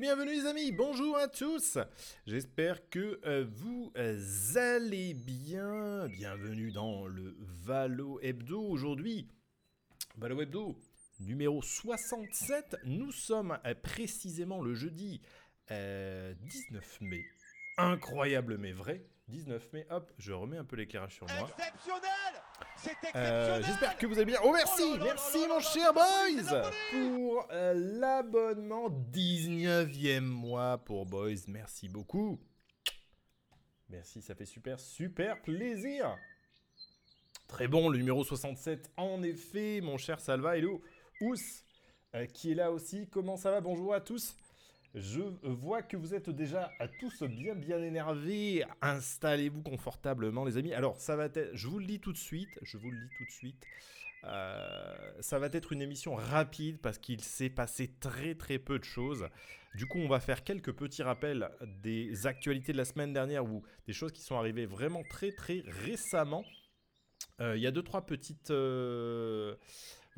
Bienvenue les amis, bonjour à tous. J'espère que euh, vous euh, allez bien, bienvenue dans le Valo Hebdo. Aujourd'hui. Valo Hebdo numéro 67, nous sommes euh, précisément le jeudi 19 mai. Incroyable mais vrai, 19 mai, hop, je remets un peu l'éclairage sur moi. Exceptionnel euh, J'espère que vous allez bien. Oh merci, Oh là là merci là mon cher Boys pour euh, l'abonnement 19e mois pour Boys. Merci beaucoup. Merci, ça fait super, super plaisir. Très bon, le numéro 67, en effet, mon cher Salva. Hello, Ous, euh, qui est là aussi. Comment ça va? Bonjour à tous. Je vois que vous êtes déjà à tous bien bien énervés. Installez-vous confortablement, les amis. Alors, ça va être, je vous le dis tout de suite, je vous le dis tout de suite. euh, ça va être une émission rapide parce qu'il s'est passé très très peu de choses. Du coup, on va faire quelques petits rappels des actualités de la semaine dernière ou des choses qui sont arrivées vraiment très très récemment. Euh, Il y a deux trois petites euh,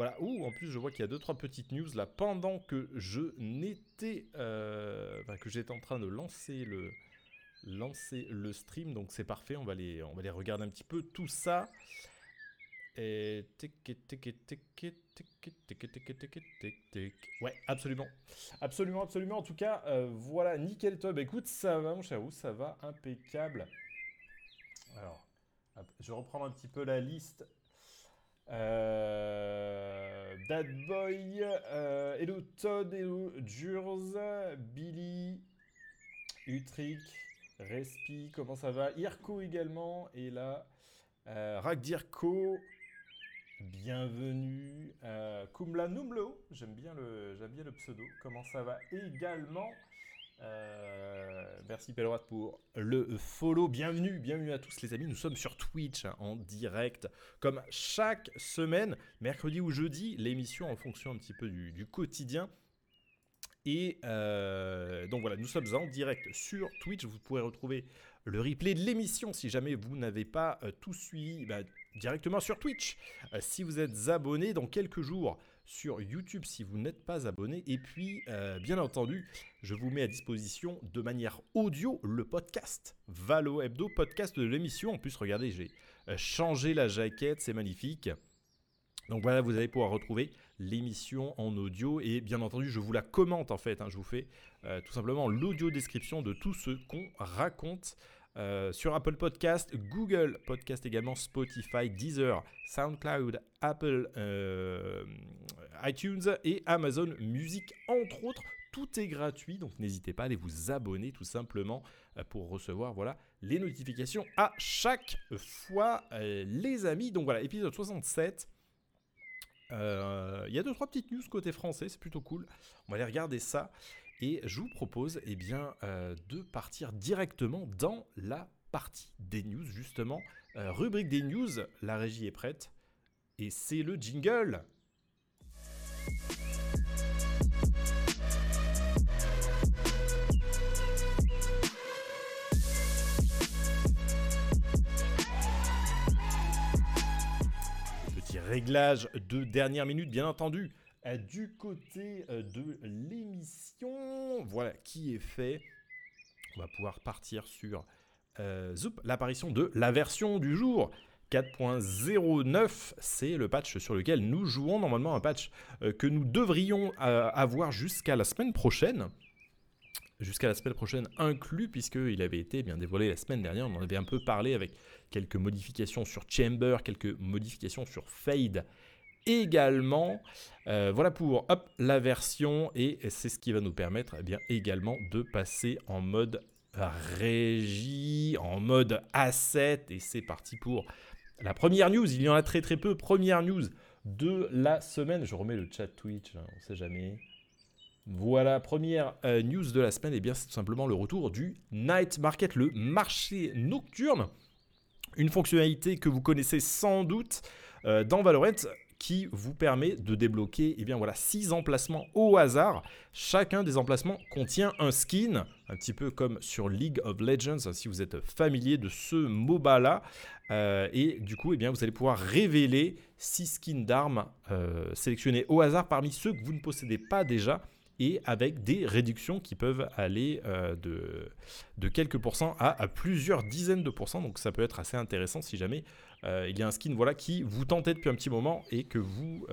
voilà. Ouh, en plus, je vois qu'il y a deux trois petites news là pendant que je n'étais, euh, enfin, que j'étais en train de lancer le lancer le stream. Donc c'est parfait. On va les on va les regarder un petit peu tout ça. Et Ouais, absolument. Absolument, absolument. En tout cas, euh, voilà, nickel top. Écoute, ça va, mon cher Ou, ça va impeccable. Alors, je reprends un petit peu la liste euh, Boy, euh, Hello Todd, Hello Jurs, Billy, Utrick, Respi, comment ça va? Irko également, et là, euh, Ragdirko, bienvenue. Euh, Kumla Numlo, j'aime bien, bien le pseudo, comment ça va? Également euh, merci Pelleroite pour le follow. Bienvenue, bienvenue à tous les amis. Nous sommes sur Twitch hein, en direct, comme chaque semaine, mercredi ou jeudi, l'émission en fonction un petit peu du, quotidien. Et euh, donc voilà, nous sommes en direct sur Twitch. Vous pourrez retrouver le replay de l'émission si jamais vous n'avez pas euh, tout suivi bah, directement sur Twitch. Si vous êtes abonné dans quelques jours sur YouTube si vous n'êtes pas abonné. Et puis, euh, bien entendu, je vous mets à disposition de manière audio le podcast Valo Hebdo, podcast de l'émission. En plus, regardez, j'ai euh, changé la jaquette, c'est magnifique. Donc voilà, vous allez pouvoir retrouver l'émission en audio et bien entendu, je vous la commente en fait. hein, je vous fais euh, tout simplement l'audio description de tout ce qu'on raconte euh, sur Apple Podcast, Google Podcast également, Spotify, Deezer, SoundCloud, Apple, euh, iTunes et Amazon Music entre autres. Tout est gratuit, donc n'hésitez pas à aller vous abonner tout simplement euh, pour recevoir voilà, les notifications à chaque fois, les amis. Donc voilà, épisode 67. Euh, Il y a deux trois petites news côté français, c'est plutôt cool. On va aller regarder ça et je vous propose eh bien euh, de partir directement dans la partie des news justement. Euh, rubrique des news, la régie est prête et c'est le jingle. Petit réglage de dernière minute, bien entendu, euh, du côté de l'émission. Voilà qui est fait. On va pouvoir partir sur euh, l'apparition de la version du jour. 4.09, c'est le patch sur lequel nous jouons normalement un patch euh, que nous devrions euh, avoir jusqu'à la semaine prochaine jusqu'à la semaine prochaine inclus, puisqu'il avait été bien dévoilé la semaine dernière. On en avait un peu parlé avec quelques modifications sur Chamber, quelques modifications sur Fade également. Euh, voilà pour la version, et c'est ce qui va nous permettre eh bien, également de passer en mode régie, en mode asset, et c'est parti pour la première news. Il y en a très très peu. Première news de la semaine. Je remets le chat Twitch, hein, on sait jamais. Voilà, première euh, news de la semaine, et bien c'est tout simplement le retour du Night Market, le marché nocturne. Une fonctionnalité que vous connaissez sans doute euh, dans Valorant qui vous permet de débloquer eh bien voilà, 6 emplacements au hasard. Chacun des emplacements contient un skin, un petit peu comme sur League of Legends, si vous êtes familier de ce MOBA-là. Euh, et du coup, eh bien, vous allez pouvoir révéler 6 skins d'armes euh, sélectionnés au hasard parmi ceux que vous ne possédez pas déjà et avec des réductions qui peuvent aller de, de, quelques pourcents à, plusieurs dizaines de pourcents. Donc ça peut être assez intéressant si jamais il y a un skin voilà, qui vous tentait depuis un petit moment et que vous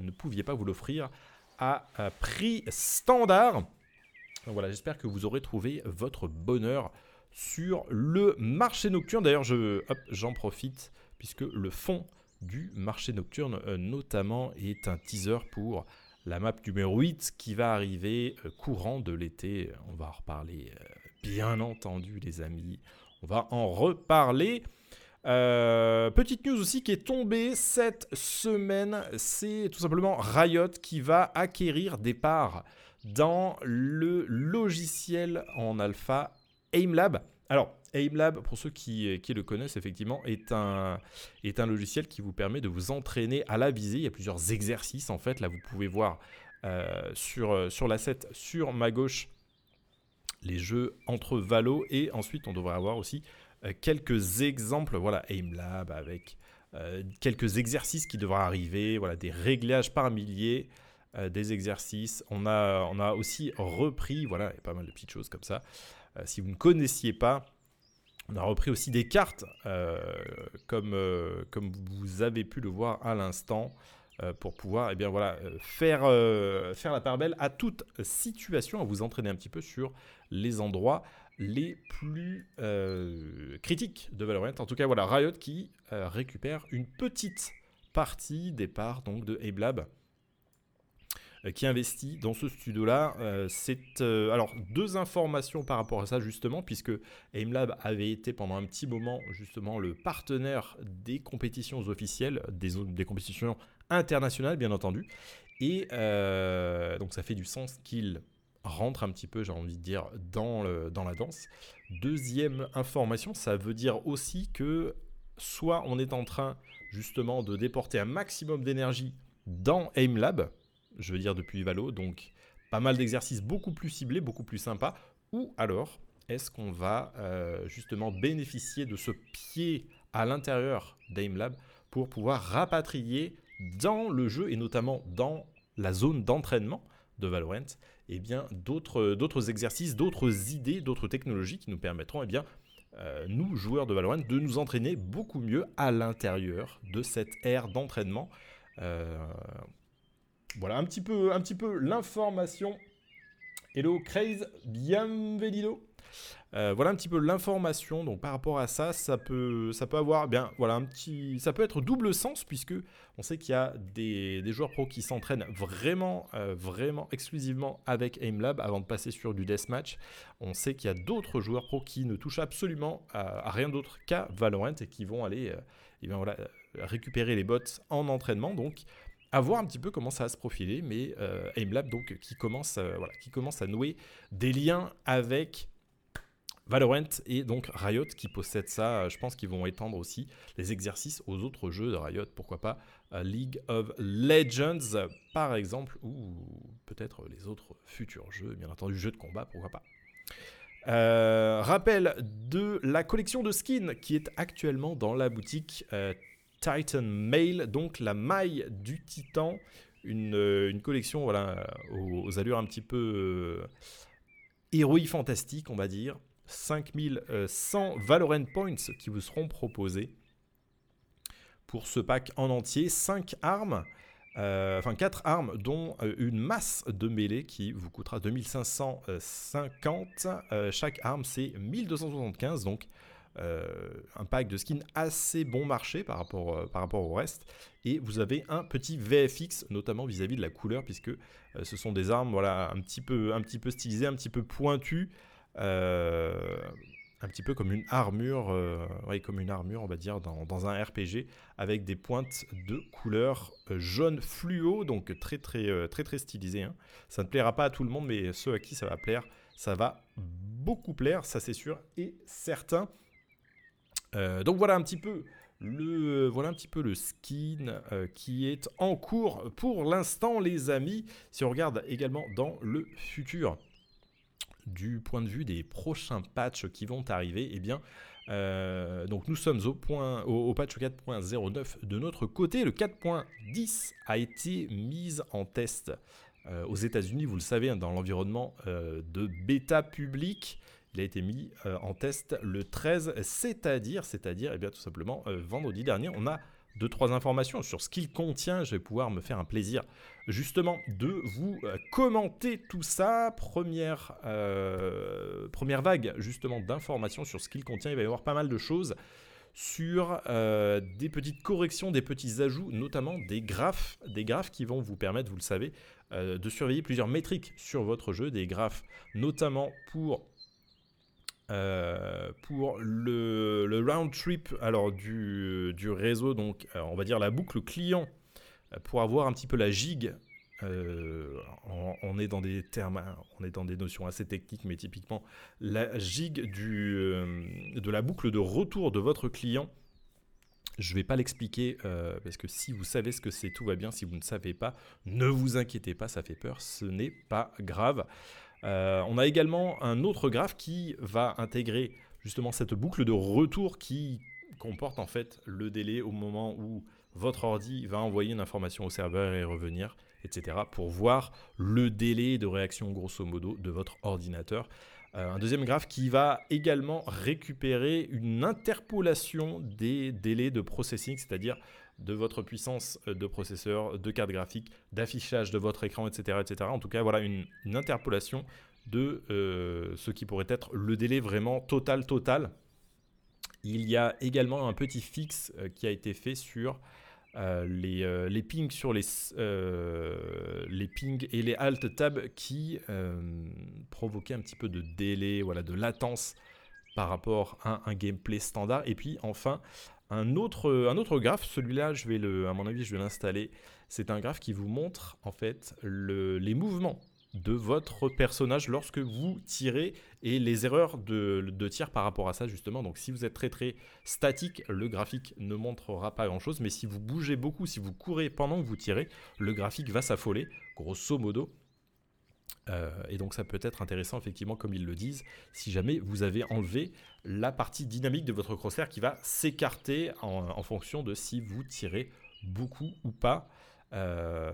ne pouviez pas vous l'offrir à, prix standard. voilà, j'espère que vous aurez trouvé votre bonheur sur le marché nocturne. D'ailleurs, je, j'en profite puisque le fond du marché nocturne euh, notamment est un teaser pour la map numéro 8 qui va arriver euh, courant de l'été. On va en reparler euh, bien entendu les amis. On va en reparler. petite news aussi qui est tombée cette semaine, c'est tout simplement Riot qui va acquérir des parts dans le logiciel en alpha AimLab. Alors, AimLab, pour ceux qui, le connaissent effectivement, est un, est un logiciel qui vous permet de vous entraîner à la visée. Il y a plusieurs exercices en fait. Là, vous pouvez voir euh, sur, sur l'asset sur ma gauche les jeux entre Valo et ensuite on devrait avoir aussi euh, quelques exemples. Voilà, AimLab avec euh, quelques exercices qui devraient arriver. Voilà, des réglages par milliers. des exercices. On a, on a aussi repris, voilà, pas mal de petites choses comme ça. Euh, si vous ne connaissiez pas, on a repris aussi des cartes, euh, comme, euh, comme vous avez pu le voir à l'instant, pour pouvoir eh faire, la part belle à toute situation, à vous entraîner un petit peu sur les endroits les plus critiques de Valorant. En tout cas, voilà, Riot qui récupère une petite partie des parts donc, de Ablab euh, qui investit dans ce studio-là. Euh, c'est euh, alors deux informations par rapport à ça justement, puisque AimLab avait été pendant un petit moment justement le partenaire des compétitions officielles, des, compétitions internationales bien entendu. Et donc ça fait du sens qu'il rentre un petit peu, j'ai envie de dire, dans, dans la danse. Deuxième information, ça veut dire aussi que soit on est en train justement de déporter un maximum d'énergie dans AimLab, je veux dire depuis Valo, donc pas mal d'exercices beaucoup plus ciblés, beaucoup plus sympas, ou alors est-ce qu'on va euh, justement bénéficier de ce pied à l'intérieur d'AimLab pour pouvoir rapatrier dans le jeu et notamment dans la zone d'entraînement de Valorant, eh bien d'autres exercices, d'autres idées, d'autres technologies qui nous permettront, eh bien, euh, nous joueurs de Valorant, de nous entraîner beaucoup mieux à l'intérieur de cette ère d'entraînement. Euh, voilà un petit peu, l'information. Hello Craze, bienvenido. Euh, voilà un petit peu l'information. Donc par rapport à ça, ça peut, avoir, bien, voilà un petit, ça peut être double sens puisque on sait qu'il y a des, joueurs pro qui s'entraînent vraiment, euh, vraiment exclusivement avec AimLab avant de passer sur du deathmatch. On sait qu'il y a d'autres joueurs pro qui ne touchent absolument à, rien d'autre qu'à Valorant et qui vont aller, euh, eh récupérer les bots en entraînement. Donc à voir un petit peu comment ça va se profiler, mais euh, AimLab donc qui commence, euh, voilà, qui commence à nouer des liens avec Valorant et donc Riot qui possède ça. Je pense qu'ils vont étendre aussi les exercices aux autres jeux de Riot, pourquoi pas League of Legends par exemple, ou peut-être les autres futurs jeux, bien entendu jeux de combat, pourquoi pas. Euh, rappel de la collection de skins qui est actuellement dans la boutique Titan Mail, donc la maille du Titan, une, euh, collection voilà, aux, allures un petit peu euh, fantastique, on va dire. 5100 Valorant Points qui vous seront proposés pour ce pack en entier. 5 armes, euh, enfin 4 armes, dont euh, une masse de mêlée qui vous coûtera 2550. chaque arme, c'est 1275, donc euh, un pack de skins assez bon marché par rapport, euh, par rapport au reste. Et vous avez un petit VFX, notamment vis-à-vis de la couleur, puisque euh, ce sont des armes voilà, un, petit peu, un petit peu stylisées, un petit peu pointues. un petit peu comme une armure, comme une armure, on va dire, dans, dans, un RPG, avec des pointes de couleur jaune fluo, donc très très très très stylisé. Hein. Ça ne plaira pas à tout le monde, mais ceux à qui ça va plaire, ça va beaucoup plaire, ça c'est sûr et certain. Euh, donc voilà un petit peu le, un petit peu le skin euh, qui est en cours pour l'instant les amis. Si on regarde également dans le futur, du point de vue des prochains patchs qui vont arriver, eh bien, euh, donc nous sommes au, point, au, patch 4.09 de notre côté. Le 4.10 a été mis en test aux États-Unis, vous le savez, hein, dans l'environnement de bêta public. Il a été mis en test le 13, c'est-à-dire, c'est-à-dire, eh bien, tout simplement, vendredi dernier, on a deux, trois informations sur ce qu'il contient. Je vais pouvoir me faire un plaisir justement de vous euh, commenter tout ça. Première, euh, première vague justement d'informations sur ce qu'il contient. Il va y avoir pas mal de choses sur euh, des petites corrections, des petits ajouts, notamment des graphes, des graphes qui vont vous permettre, vous le savez, de surveiller plusieurs métriques sur votre jeu, des graphes notamment pour euh, pour le, round trip alors du, réseau, donc euh, on va dire la boucle client, euh, pour avoir un petit peu la gigue. on, est dans des termes, on est dans des notions assez techniques, mais typiquement la gigue du, de la boucle de retour de votre client. Je ne vais pas l'expliquer parce que si vous savez ce que c'est, tout va bien. Si vous ne savez pas, ne vous inquiétez pas, ça fait peur, ce n'est pas grave. Euh, on a également un autre graphe qui va intégrer justement cette boucle de retour qui comporte en fait le délai au moment où votre ordi va envoyer une information au serveur et revenir, etc. pour voir le délai de réaction grosso modo de votre ordinateur. Euh, un deuxième graphe qui va également récupérer une interpolation des délais de processing, c'est-à-dire de votre puissance de processeur, de carte graphique, d'affichage de votre écran, etc., etc. En tout cas, voilà une, interpolation de euh, ce qui pourrait être le délai vraiment total, total. Il y a également un petit fixe euh, qui a été fait sur euh, les, pings sur les, les pings et les alt tab qui provoquaient un petit peu de délai, voilà, de latence par rapport à un gameplay standard. Et puis enfin, un autre, graphe, celui-là, je vais le, à mon avis, je vais l'installer. C'est un graphe qui vous montre en fait les mouvements de votre personnage lorsque vous tirez et les erreurs de, de, tir par rapport à ça justement. Donc si vous êtes très très statique, le graphique ne montrera pas grand chose. Mais si vous bougez beaucoup, si vous courez pendant que vous tirez, le graphique va s'affoler, grosso modo. Euh, et donc ça peut être intéressant effectivement comme ils le disent si jamais vous avez enlevé la partie dynamique de votre crosshair qui va s'écarter en, fonction de si vous tirez beaucoup ou pas. Euh,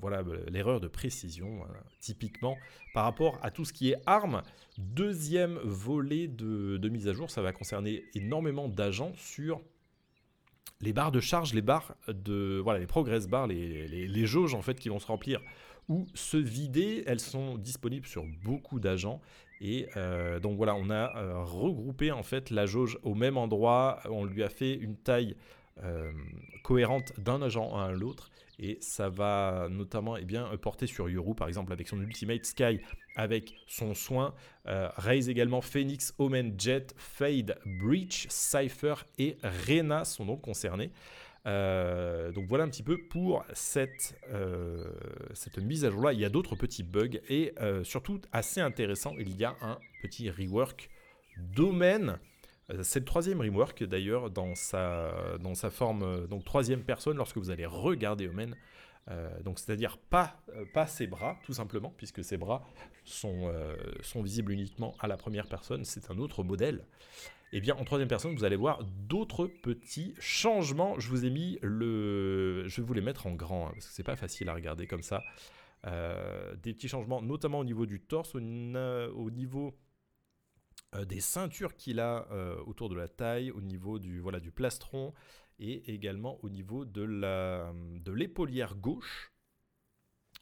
voilà l'erreur de précision typiquement par rapport à tout ce qui est armes. Deuxième volet de, mise à jour, ça va concerner énormément d'agents sur les barres de charge, les barres de voilà les progress bars, les, les jauges en fait qui vont se remplir ou se vider. Elles sont disponibles sur beaucoup d'agents. Et euh, donc voilà, on a euh, regroupé en fait la jauge au même endroit. On lui a fait une taille euh, cohérente d'un agent à l'autre. Et ça va notamment eh bien, porter sur Yoru, par exemple, avec son Ultimate Sky, avec son soin. Raise également Phoenix, Omen, Jet, Fade, Breach, Cypher et Rena sont donc concernés. Euh, donc voilà un petit peu pour cette, euh, cette mise à jour-là. Il y a d'autres petits bugs et euh, surtout assez intéressant, il y a un petit rework domaine. C'est le troisième rework d'ailleurs dans sa, dans sa forme, donc troisième personne lorsque vous allez regarder Omen. donc c'est-à-dire pas, pas ses bras tout simplement, puisque ses bras sont, sont visibles uniquement à la première personne, c'est un autre modèle. Eh bien, en troisième personne, vous allez voir d'autres petits changements. Je vous ai mis le. Je vais vous les mettre en grand, hein, parce que c'est pas facile à regarder comme ça. Euh, des petits changements, notamment au niveau du torse, au, niveau euh, des ceintures qu'il a euh, autour de la taille, au niveau du, voilà, du plastron, et également au niveau de l'épaulière de gauche.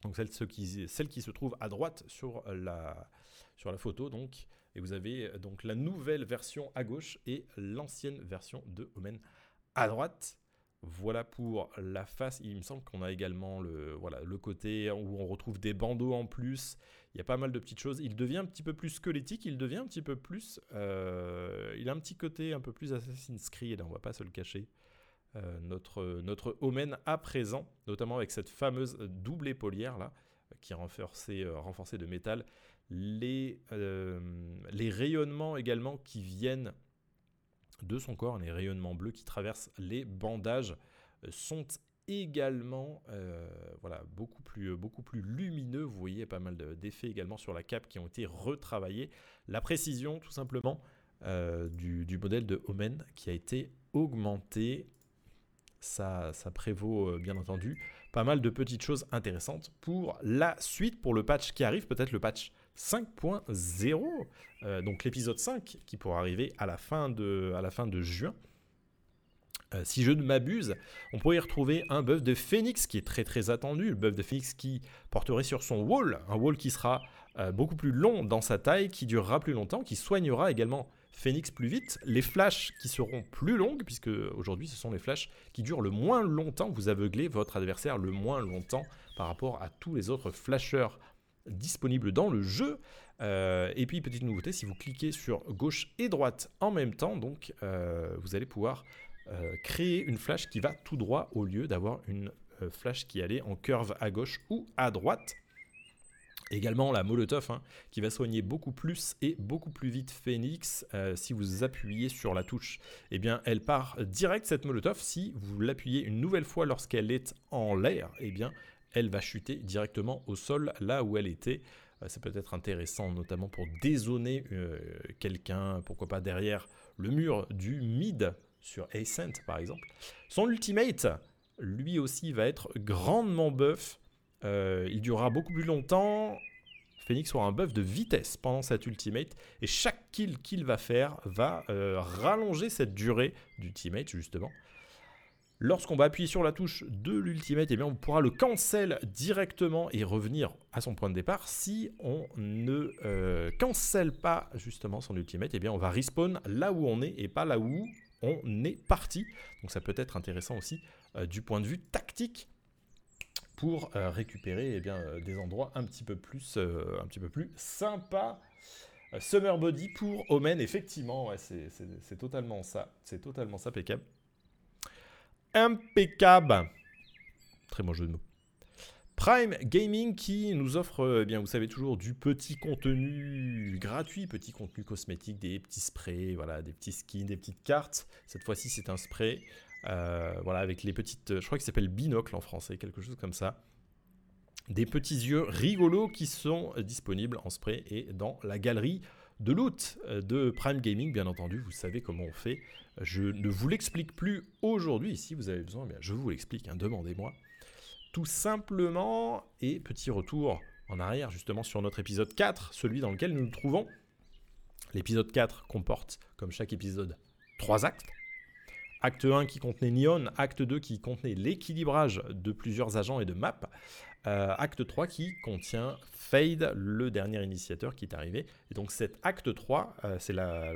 Donc celle, qui, celle qui se trouve à droite sur la, sur la photo. Donc et vous avez euh, donc la nouvelle version à gauche et l'ancienne version de Omen à droite. Voilà pour la face. Il me semble qu'on a également le, voilà, le côté où on retrouve des bandeaux en plus. Il y a pas mal de petites choses. Il devient un petit peu plus squelettique. Il devient un petit peu plus. Euh, il a un petit côté un peu plus Assassin's Creed. On va pas se le cacher. Euh, notre, notre Omen à présent, notamment avec cette fameuse double épaulière là, qui est renforcée, renforcée de métal les, euh, les rayonnements également qui viennent de son corps, les rayonnements bleus qui traversent les bandages, euh, sont également euh, voilà, beaucoup, plus, beaucoup plus lumineux. Vous voyez pas mal d'effets également sur la cape qui ont été retravaillés. La précision, tout simplement, du, modèle de Omen qui a été augmentée. Ça prévaut, bien entendu, pas mal de petites choses intéressantes pour la suite, pour le patch qui arrive, peut-être le patch 5.0, euh, donc l'épisode 5 qui pourra arriver à la fin de, juin. Euh, si je ne m'abuse, on pourrait y retrouver un buff de Phoenix qui est très très attendu, le buff de Phoenix qui porterait sur son wall, un wall qui sera euh, beaucoup plus long dans sa taille, qui durera plus longtemps, qui soignera également Phoenix plus vite, les flashs qui seront plus longues, puisque aujourd'hui ce sont les flashs qui durent le moins longtemps, vous aveuglez votre adversaire le moins longtemps par rapport à tous les autres flashers disponibles dans le jeu. Euh, et puis petite nouveauté, si vous cliquez sur gauche et droite en même temps, donc vous allez pouvoir euh, créer une flash qui va tout droit au lieu d'avoir une euh, flash qui allait en curve à gauche ou à droite. Également la Molotov hein, qui va soigner beaucoup plus et beaucoup plus vite Phoenix. Euh, si vous appuyez sur la touche, eh bien elle part direct cette Molotov. Si vous l'appuyez une nouvelle fois lorsqu'elle est en l'air, eh bien elle va chuter directement au sol là où elle était. ça peut être intéressant notamment pour dézoner quelqu'un, pourquoi pas derrière le mur du mid sur Ascent par exemple. Son ultimate, lui aussi, va être grandement buff. Euh, il durera beaucoup plus longtemps. Phoenix aura un buff de vitesse pendant cet ultimate. Et chaque kill qu'il va faire va euh, rallonger cette durée d'ultimate, justement. Lorsqu'on va appuyer sur la touche de l'ultimate, eh bien on pourra le cancel directement et revenir à son point de départ. Si on ne euh, cancel pas justement son ultimate, eh bien on va respawn là où on est et pas là où on est parti. Donc ça peut être intéressant aussi euh, du point de vue tactique pour euh, récupérer eh des endroits un petit peu plus, un petit peu plus sympas. Summer Body pour Omen, effectivement, c'est totalement ça. C'est totalement ça, impeccable. Impeccable. Très bon jeu de mots. Prime Gaming qui nous offre, eh bien, vous savez toujours du petit contenu gratuit, petit contenu cosmétique, des petits sprays, voilà, des petits skins, des petites cartes. Cette fois-ci, c'est un spray, euh, voilà, avec les petites, je crois qu'il s'appelle binocle en français, quelque chose comme ça. Des petits yeux rigolos qui sont disponibles en spray et dans la galerie de loot euh, de Prime Gaming, bien entendu. Vous savez comment on fait. Je ne vous l'explique plus aujourd'hui. Si vous avez besoin, bien, je vous l'explique. Hein, demandez-moi tout simplement. Et petit retour en arrière justement sur notre épisode 4, celui dans lequel nous nous trouvons. L'épisode 4 comporte, comme chaque épisode, trois actes. Acte 1 qui contenait Neon, acte 2 qui contenait l'équilibrage de plusieurs agents et de maps, euh, acte 3 qui contient Fade, le dernier initiateur qui est arrivé. Et donc cet acte 3, euh, c'est la,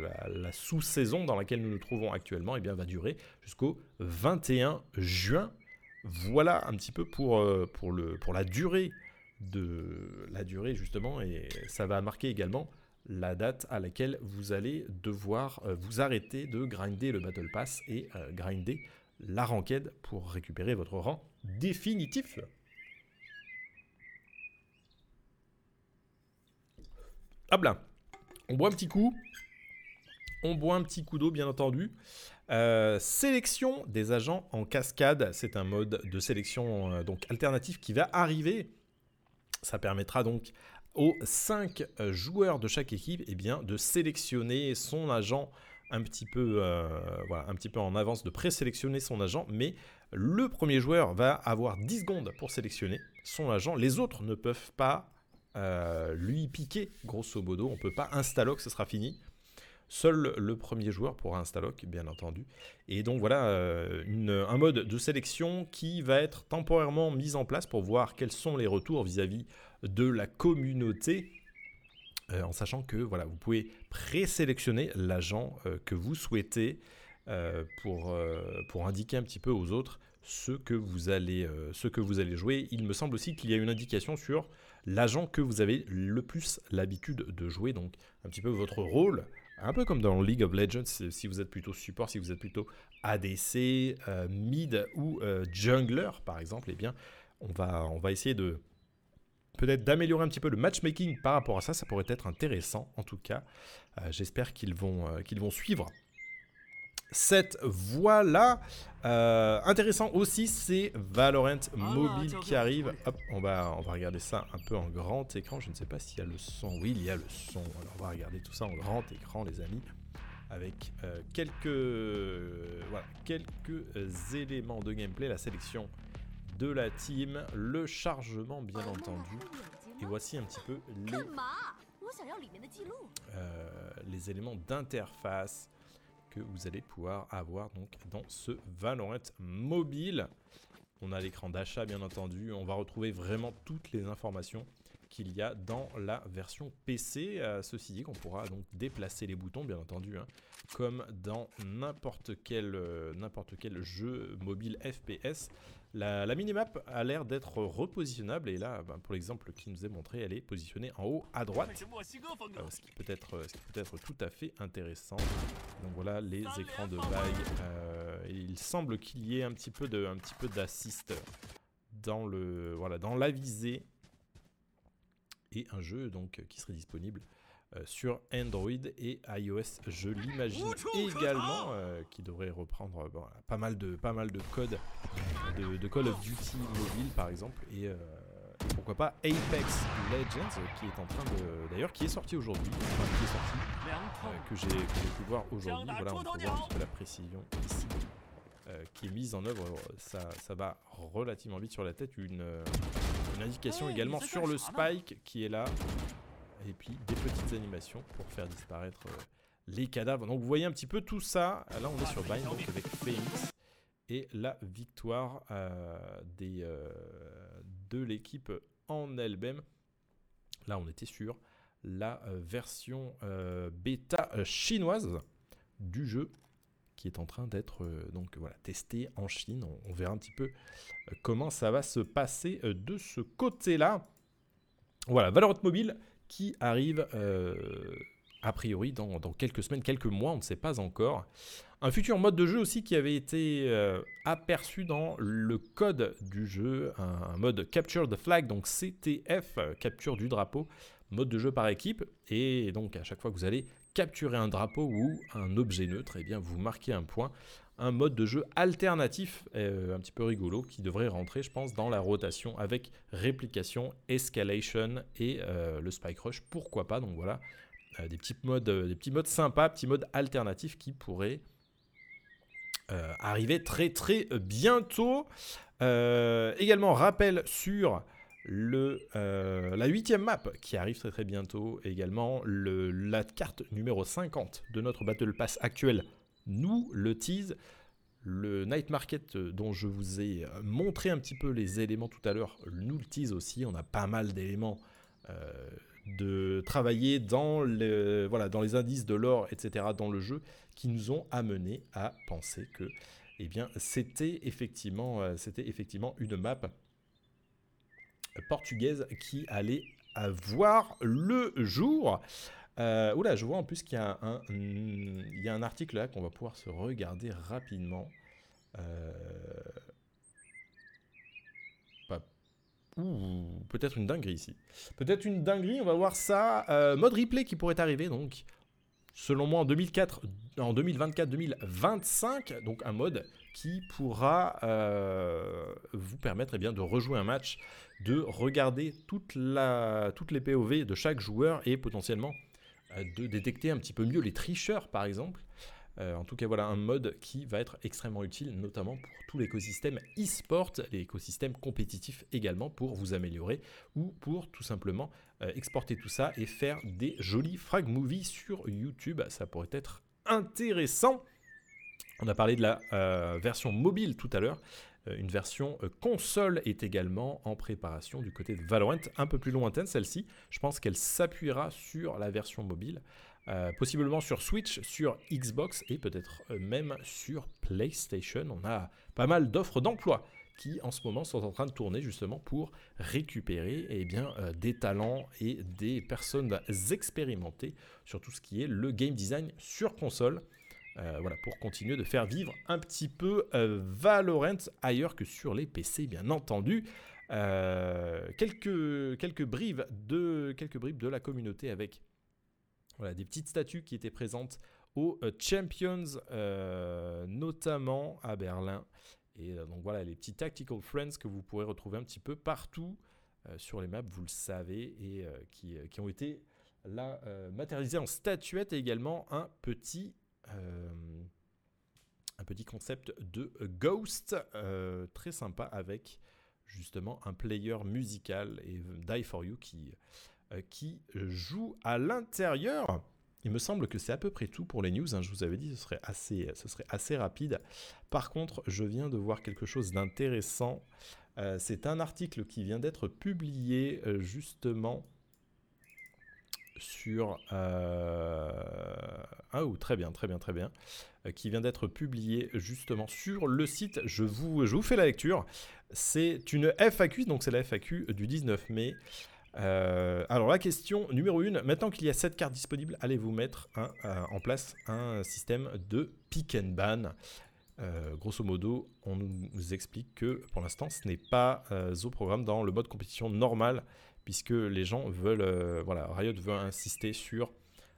sous-saison dans laquelle nous nous trouvons actuellement, et bien va durer jusqu'au 21 juin voilà un petit peu pour, euh, pour, la durée de la durée justement et ça va marquer également la date à laquelle vous allez devoir vous arrêter de grinder le Battle Pass et grinder la ranked pour récupérer votre rang définitif. Hop là, on boit un petit coup, on boit un petit coup d'eau bien entendu. Euh, sélection des agents en cascade, c'est un mode de sélection euh, donc alternatif qui va arriver. Ça permettra donc aux 5 euh, joueurs de chaque équipe eh de sélectionner son agent un petit peu, un petit peu en avance, de présélectionner son agent, mais le premier joueur va avoir 10 secondes pour sélectionner son agent. Les autres ne peuvent pas lui piquer, grosso modo. On peut pas installer ce sera fini. Seul le premier joueur pourra installer, bien entendu. Et donc voilà euh, un mode de sélection qui va être temporairement mis en place pour voir quels sont les retours vis-à-vis de la communauté. Euh, en sachant que voilà, vous pouvez présélectionner l'agent euh, que vous souhaitez pour, pour indiquer un petit peu aux autres ce que vous allez, ce que vous allez jouer. Il me semble aussi qu'il y a une indication sur l'agent que vous avez le plus l'habitude de jouer, donc un petit peu votre rôle un peu comme dans League of Legends, si vous êtes plutôt support, si vous êtes plutôt ADC, euh, mid ou euh, jungler par exemple, eh bien, on va, on va essayer de peut-être d'améliorer un petit peu le matchmaking par rapport à ça. Ça pourrait être intéressant en tout cas. Euh, j'espère qu'ils vont, qu'ils vont suivre cette voie-là. Euh, intéressant aussi, c'est Valorant Mobile qui arrive. Hop, on va, on va regarder ça un peu en grand écran. Je ne sais pas s'il y a le son. Oui, il y a le son. Alors, on va regarder tout ça en grand écran, les amis. Avec euh, quelques, voilà, quelques éléments de gameplay. La sélection de la team, le chargement bien entendu. Et voici un petit peu les, euh, les éléments d'interface que vous allez pouvoir avoir donc dans ce Valorant mobile. On a l'écran d'achat bien entendu, on va retrouver vraiment toutes les informations qu'il y a dans la version PC. Ceci dit qu'on pourra donc déplacer les boutons bien entendu, hein, comme dans n'importe quel, euh, n'importe quel jeu mobile FPS. La, minimap a l'air d'être repositionnable et là, ben, pour l'exemple qui nous est montré, elle est positionnée en haut à droite, euh, ce, qui peut être, ce qui peut être tout à fait intéressant. Donc voilà les écrans de vague. il semble qu'il y ait un petit peu de, un petit peu d'assist dans le, voilà, dans la visée et un jeu donc qui serait disponible euh, sur Android et iOS. Je l'imagine également, euh, qui devrait reprendre pas mal de pas mal de codes de, Call of Duty mobile par exemple et euh, pourquoi pas Apex Legends qui est en train de d'ailleurs qui est sorti aujourd'hui enfin, qui est sorti que j'ai pu voir aujourd'hui. Voilà on peut voir un la précision ici qui est mise en œuvre. Ça, ça va relativement vite sur la tête. Une une indication également sur le spike qui est là. Et puis des petites animations pour faire disparaître euh, les cadavres. Donc vous voyez un petit peu tout ça. Là on est sur Bind donc avec Phoenix. Et la victoire euh, des, euh, de l'équipe en elle-même. Là on était sur la version bêta chinoise du jeu qui est en train d'être donc voilà testé en Chine. On, verra un petit peu comment ça va se passer de ce côté-là. Voilà, Valorant Mobile qui arrive a priori dans, quelques semaines, quelques mois, on ne sait pas encore. Un futur mode de jeu aussi qui avait été aperçu dans le code du jeu, un, mode Capture the Flag, donc CTF, capture du drapeau, mode de jeu par équipe. Et donc à chaque fois que vous allez capturer un drapeau ou un objet neutre, et eh bien vous marquez un point. Un mode de jeu alternatif, euh, un petit peu rigolo, qui devrait rentrer, je pense, dans la rotation avec réplication, escalation et euh, le spike rush. Pourquoi pas Donc voilà, euh, des petits modes, des petits modes sympas, petits modes alternatifs qui pourraient arriver très très bientôt. également rappel sur le, la huitième map qui arrive très très bientôt également, le, la carte numéro 50 de notre Battle Pass actuel nous le tease. Le Night Market euh, dont je vous ai euh, montré un petit peu les éléments tout à l'heure nous le tease aussi. On a pas mal d'éléments de travailler dans, les indices de l'or, etc. dans le jeu qui nous ont amené à penser que eh c'était effectivement, c'était effectivement une map portugaise qui allait voir le jour. Euh, oula, je vois en plus qu'il y, a un, il y a un article là qu'on va pouvoir se regarder rapidement. Euh, peut-être une dinguerie ici. Peut-être une dinguerie, on va voir ça. Euh, mode replay qui pourrait arriver donc. Selon moi en 2004, en 2024-2025, donc un mode qui pourra vous permettre eh bien, de rejouer un match de regarder toutes les POV de chaque joueur et potentiellement euh, de détecter un petit peu mieux les tricheurs par exemple. Euh, en tout cas, voilà un mode qui va être extrêmement utile, notamment pour tout l'écosystème e-sport, l'écosystème compétitif également, pour vous améliorer ou pour tout simplement euh, exporter tout ça et faire des jolis frag movies sur YouTube. Ça pourrait être intéressant. On a parlé de la version mobile tout à l'heure. Euh, une version euh, console est également en préparation du côté de Valorant, un peu plus lointaine celle-ci. Je pense qu'elle s'appuiera sur la version mobile, euh, possiblement sur Switch, sur Xbox et peut-être même sur PlayStation. On a pas mal d'offres d'emploi qui en ce moment sont en train de tourner justement pour récupérer eh des talents et des personnes expérimentées sur tout ce qui est le game design sur console. Euh, voilà, pour continuer de faire vivre un petit peu euh, Valorant ailleurs que sur les PC, bien entendu. Euh, quelques, quelques, brives de, quelques de la communauté avec voilà, des petites statues qui étaient présentes aux Champions, notamment à Berlin. Et donc voilà, les petits Tactical Friends que vous pourrez retrouver un petit peu partout sur les maps, vous le savez, et qui, qui, ont été là matérialisés en statuette et également un petit un petit concept de Ghost euh, très sympa avec justement un player musical et Die For You qui, qui joue à l'intérieur. Il me semble que c'est à peu près tout pour les news. Hein. Je vous avais dit ce serait assez, ce serait assez rapide. Par contre, je viens de voir quelque chose d'intéressant. Euh, c'est un article qui vient d'être publié euh, justement sur... Euh, ah ou très bien, très bien, très bien. qui vient d'être publié justement sur le site. Je vous, je vous fais la lecture. C'est une FAQ, donc c'est la FAQ du 19 mai. Euh, alors la question numéro 1, maintenant qu'il y a cette carte disponible, allez-vous mettre euh, en place un système de pick and ban? Euh, grosso modo, on nous explique que pour l'instant, ce n'est pas au programme dans le mode compétition normal, puisque les gens veulent, voilà, Riot veut insister sur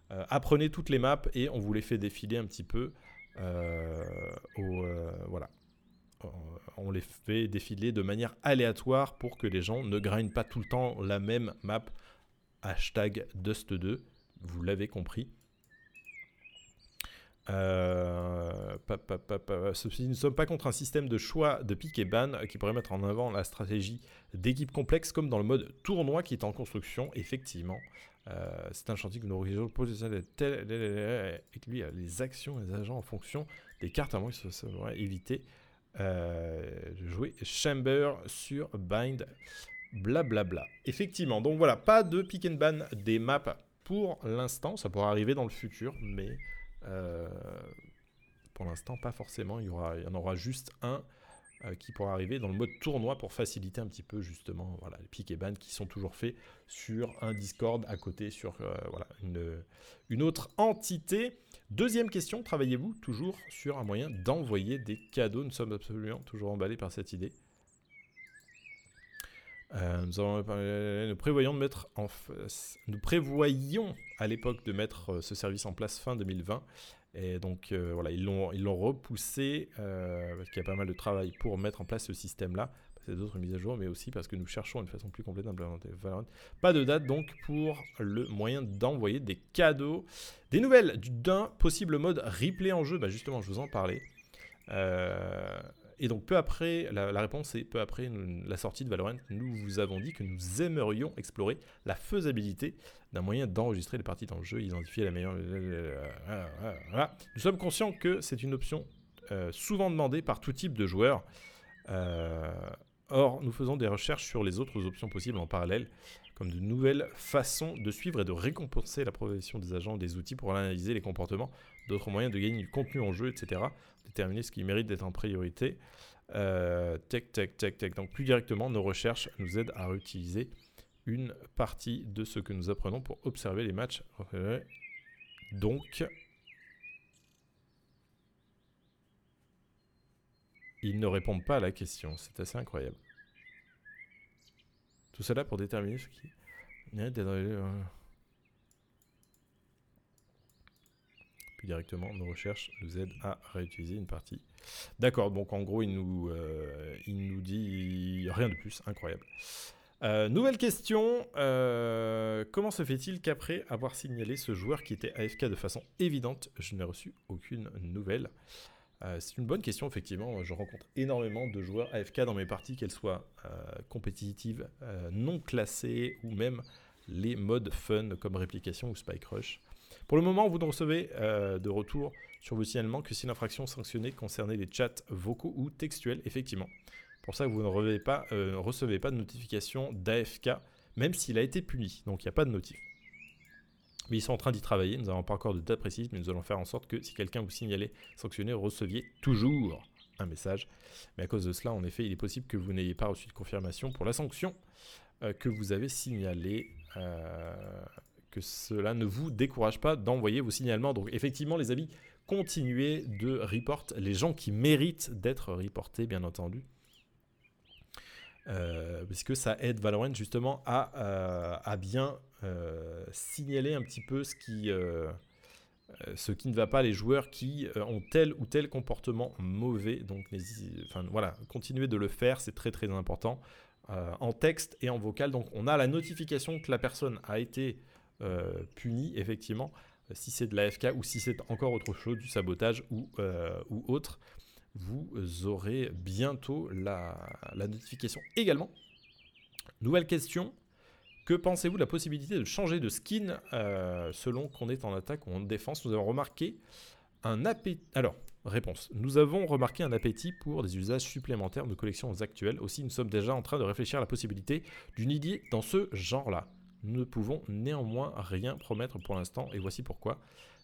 apprenez toutes les maps et on vous les fait défiler un petit peu au, voilà, on les fait défiler de manière aléatoire pour que les gens ne grindent pas tout le temps la même map. Hashtag Dust2, vous l'avez compris. Euh, nous ne sommes pas contre un système de choix de pick et ban qui pourrait mettre en avant la stratégie d'équipe complexe comme dans le mode tournoi qui est en construction. Effectivement, euh, c'est un chantier que nous potentiel et que les actions les agents en fonction des cartes à moins que ça éviter euh, jouer Chamber sur Bind, blablabla. Bla bla. Effectivement, donc voilà, pas de pick and ban des maps pour l'instant. Ça pourra arriver dans le futur, mais euh, pour l'instant, pas forcément. Il y, en aura juste un euh, qui pourra arriver dans le mode tournoi pour faciliter un petit peu justement voilà, les pick et ban qui sont toujours faits sur un Discord à côté, sur une, une autre entité. Deuxième question, travaillez-vous toujours sur un moyen d'envoyer des cadeaux? Nous sommes absolument toujours emballés par cette idée. Euh, nous, prévoyons de mettre nous prévoyons à l'époque de mettre euh, ce service en place fin 2020 et donc euh, voilà ils l'ont ils l'ont repoussé parce qu'il y a pas mal de travail pour mettre en place ce système là c'est d'autres mises à jour, mais aussi parce que nous cherchons une façon plus complète d'implémenter Valorant. Pas de date donc pour le moyen d'envoyer des cadeaux. Des nouvelles d'un possible mode replay en jeu, bah justement je vous en parlais. Euh, et donc peu après, la, réponse est peu après la sortie de Valorant, nous vous avons dit que nous aimerions explorer la faisabilité d'un moyen d'enregistrer les parties dans le jeu, identifier la meilleure... Nous sommes conscients que c'est une option euh, souvent demandée par tout type de joueurs. Euh, Or, nous faisons des recherches sur les autres options possibles en parallèle, comme de nouvelles façons de suivre et de récompenser la progression des agents, des outils pour analyser les comportements, d'autres moyens de gagner du contenu en jeu, etc. Déterminer ce qui mérite d'être en priorité. Euh, tech, tech, tech, tech. Donc plus directement, nos recherches nous aident à réutiliser une partie de ce que nous apprenons pour observer les matchs. Donc, Ils ne répondent pas à la question. C'est assez incroyable. Tout cela pour déterminer ce qui... Euh. Directement, nos recherches nous aident à réutiliser une partie. D'accord, donc en gros, il nous, euh, il nous dit rien de plus. Incroyable. Euh, nouvelle question. comment se fait-il qu'après avoir signalé ce joueur qui était AFK de façon évidente, je n'ai reçu aucune nouvelle? Euh, c'est une bonne question, effectivement. Je rencontre énormément de joueurs AFK dans mes parties, qu'elles soient euh, compétitives, euh, non classées ou même les modes fun comme réplication ou spike rush. Pour le moment, vous ne recevez de retour sur vos signalements que si l'infraction sanctionnée concernait les chats vocaux ou textuels, effectivement. Pour ça, vous ne recevez pas, recevez pas de notification d'AFK, même s'il a été puni. Donc il n'y a pas de notif. Mais ils sont en train d'y travailler. Nous n'avons pas encore de date précise, mais nous allons faire en sorte que si quelqu'un vous signalait sanctionné, receviez toujours un message. Mais à cause de cela, en effet, il est possible que vous n'ayez pas reçu de confirmation pour la sanction euh, que vous avez signalée. Euh, que cela ne vous décourage pas d'envoyer vos signalements. Donc effectivement, les amis, continuez de report les gens qui méritent d'être reportés, bien entendu. Euh, parce que ça aide Valorant justement à, à bien euh, signaler un petit peu ce qui, euh, euh, ce qui ne va pas, les joueurs qui ont tel ou tel comportement mauvais. Donc, voilà, continuez de le faire, c'est très très important. en texte et en vocal. Donc, on a la notification que la personne a été punie, effectivement, si c'est de l'AFK ou si c'est encore autre chose, du sabotage ou, ou autre. vous aurez bientôt la, notification également. Nouvelle question. Que pensez-vous de la possibilité de changer de skin euh, selon qu'on est en attaque ou en défense? Nous avons remarqué un appétit. Alors, réponse. Nous avons remarqué un appétit pour des usages supplémentaires de collections actuelles. Aussi, nous sommes déjà en train de réfléchir à la possibilité d'une idée dans ce genre-là. Nous ne pouvons néanmoins rien promettre pour l'instant et voici pourquoi.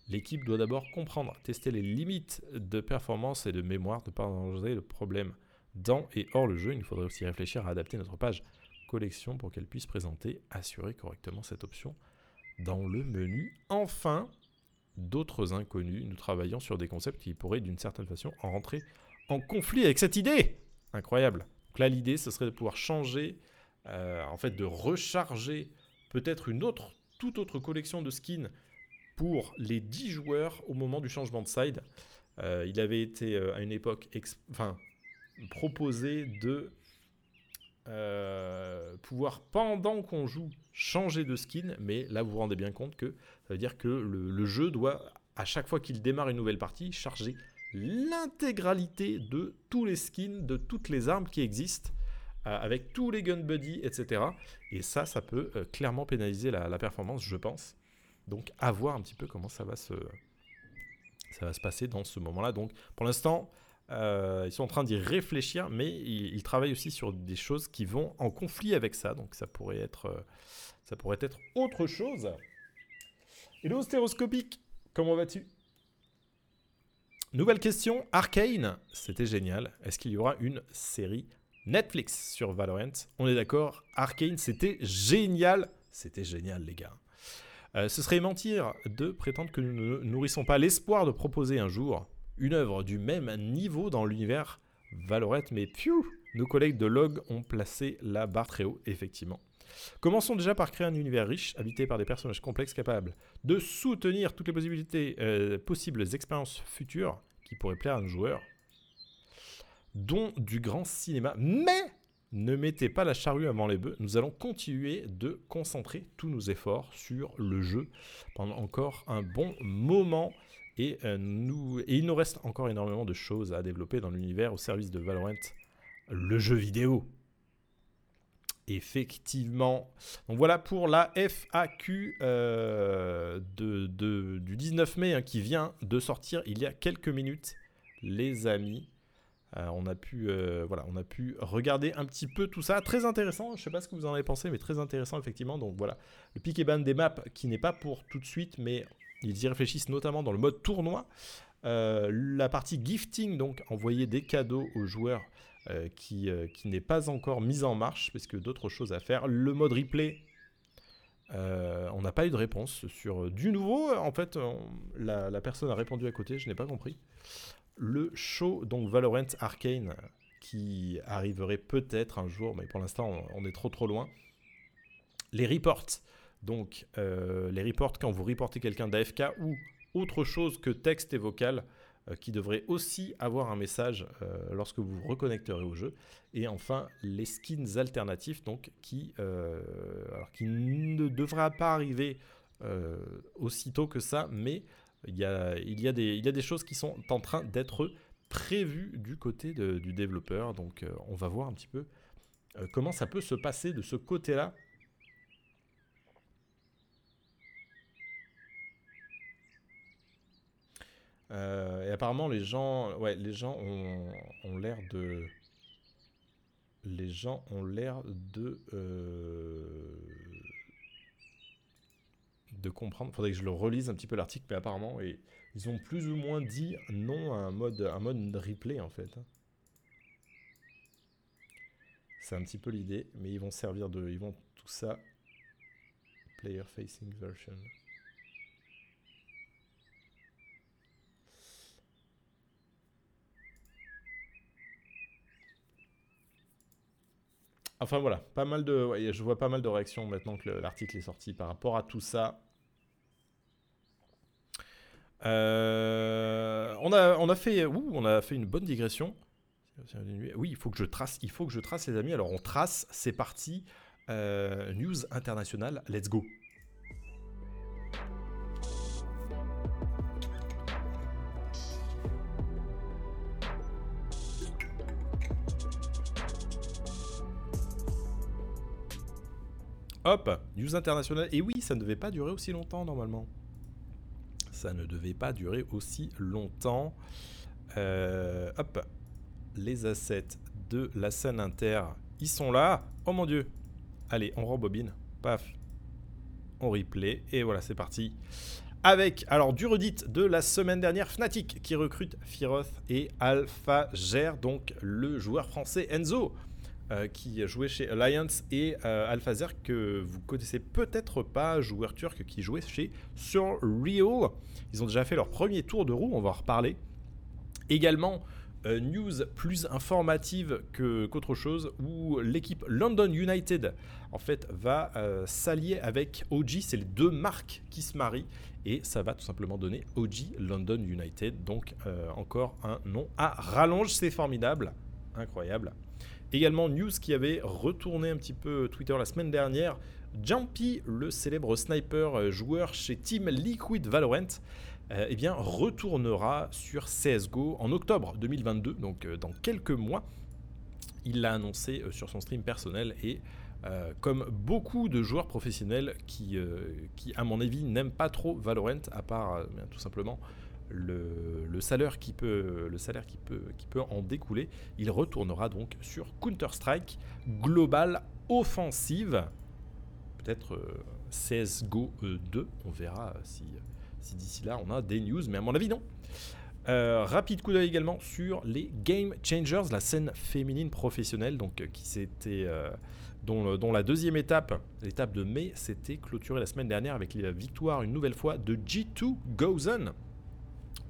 L'équipe doit d'abord comprendre, tester les limites de performance et de mémoire, de engendrer le problème dans et hors le jeu. Il faudrait aussi réfléchir à adapter notre page collection pour qu'elle puisse présenter, assurer correctement cette option dans le menu. Enfin, d'autres inconnus, nous travaillons sur des concepts qui pourraient d'une certaine façon en rentrer en conflit avec cette idée. Incroyable. Donc là, l'idée, ce serait de pouvoir changer, euh, en fait, de recharger peut-être une autre, toute autre collection de skins pour les 10 joueurs au moment du changement de side. Euh, il avait été euh, à une époque proposé de euh, pouvoir, pendant qu'on joue, changer de skin. Mais là, vous vous rendez bien compte que ça veut dire que le, jeu doit, à chaque fois qu'il démarre une nouvelle partie, charger l'intégralité de tous les skins, de toutes les armes qui existent avec tous les gun buddy, etc. Et ça, ça peut clairement pénaliser la, performance, je pense. Donc à voir un petit peu comment ça va se, ça va se passer dans ce moment-là. Donc pour l'instant, euh, ils sont en train d'y réfléchir, mais ils, travaillent aussi sur des choses qui vont en conflit avec ça. Donc ça pourrait être, euh, ça pourrait être autre chose. Hello stéroscopique, comment vas-tu? Nouvelle question, Arcane, c'était génial. Est-ce qu'il y aura une série Netflix sur Valorant On est d'accord, Arcane, c'était génial. C'était génial les gars. Euh, ce serait mentir de prétendre que nous ne nourrissons pas l'espoir de proposer un jour une œuvre du même niveau dans l'univers Valorant, mais piou, nos collègues de Log ont placé la barre très haut, effectivement. Commençons déjà par créer un univers riche, habité par des personnages complexes capables de soutenir toutes les possibilités, euh, possibles expériences futures qui pourraient plaire à nos joueurs, dont du grand cinéma, mais ne mettez pas la charrue avant les bœufs. Nous allons continuer de concentrer tous nos efforts sur le jeu pendant encore un bon moment. Et, euh, il nous reste encore énormément de choses à développer dans l'univers au service de Valorant, le jeu vidéo. Effectivement. Donc voilà pour la FAQ euh, du 19 mai hein, qui vient de sortir il y a quelques minutes, les amis. Euh, on, a pu, euh, voilà, on a pu regarder un petit peu tout ça. Très intéressant, je ne sais pas ce que vous en avez pensé, mais très intéressant effectivement. Donc voilà, le pick et ban des maps qui n'est pas pour tout de suite, mais ils y réfléchissent notamment dans le mode tournoi. Euh, la partie gifting, donc envoyer des cadeaux aux joueurs qui, n'est pas encore mise en marche, parce que d'autres choses à faire. Le mode replay, on n'a pas eu de réponse sur du nouveau. En fait, la, personne a répondu à côté, je n'ai pas compris le show, donc Valorant Arcane, qui arriverait peut-être un jour, mais pour l'instant on, est trop trop loin. Les reports, donc euh, les reports quand vous reportez quelqu'un d'AFK ou autre chose que texte et vocal, euh, qui devrait aussi avoir un message euh, lorsque vous vous reconnecterez au jeu. Et enfin, les skins alternatifs, donc qui, qui ne devra pas arriver aussitôt que ça, mais il y a, il y a, des, il y a des choses qui sont en train d'être prévues du côté du développeur. Donc euh, on va voir un petit peu euh, comment ça peut se passer de ce côté-là. Euh, et apparemment les gens, ouais, les gens ont, ont l'air de, les gens ont l'air de de comprendre. Faudrait que je le relise un petit peu l'article, mais apparemment, ils ont plus ou moins dit non à un mode, un mode replay en fait. C'est un petit peu l'idée, mais ils vont servir de, ils vont tout ça player facing version. Enfin voilà, pas mal de, je vois pas mal de réactions maintenant que l'article est sorti par rapport à tout ça. Euh, on, a, on, a fait, on a fait une bonne digression. Oui, il faut que je trace, il faut que je trace, les amis. Alors on trace, c'est parti. Euh, news internationale, let's go. Hop, news internationale. Et oui, ça ne devait pas durer aussi longtemps normalement. Ça ne devait pas durer aussi longtemps. Euh, hop, les assets de la scène inter, ils sont là. Oh mon dieu. Allez, on rembobine. Paf. On replay. Et voilà, c'est parti. Avec, alors, du redit de la semaine dernière, Fnatic qui recrute Firoth et Alpha Ger, donc le joueur français Enzo. Euh, qui jouait chez Alliance et euh, Alphazer que vous connaissez peut-être pas, joueur turc qui jouait chez Surreal. Ils ont déjà fait leur premier tour de roue, on va en reparler. Également, euh, news plus informative qu'autre chose où l'équipe London United en fait va s'allier avec OG. C'est les deux marques qui se marient et ça va tout simplement donner OG London United. Donc encore un nom à rallonge, c'est formidable, incroyable. Également, news qui avait retourné un petit peu Twitter la semaine dernière. Jumpy, le célèbre sniper euh, joueur chez Team Liquid Valorant, euh, eh bien, retournera sur CSGO en octobre 2022, donc euh, dans quelques mois. Il l'a annoncé sur son stream personnel et comme beaucoup de joueurs professionnels qui, qui à mon avis, n'aiment pas trop Valorant, à part tout simplement le, salaire, qui peut, le salaire qui peut, qui peut en découler, il retournera donc sur Counter-Strike Global Offensive. Peut-être euh, CSGO 2, on verra si, si d'ici là on a des news, mais à mon avis non. Euh, rapide coup d'œil également sur les Game Changers, la scène féminine professionnelle, donc euh, qui s'était, dont, dont, la deuxième étape, l'étape de mai, s'était clôturée la semaine dernière avec la victoire une nouvelle fois de G2 Gozen.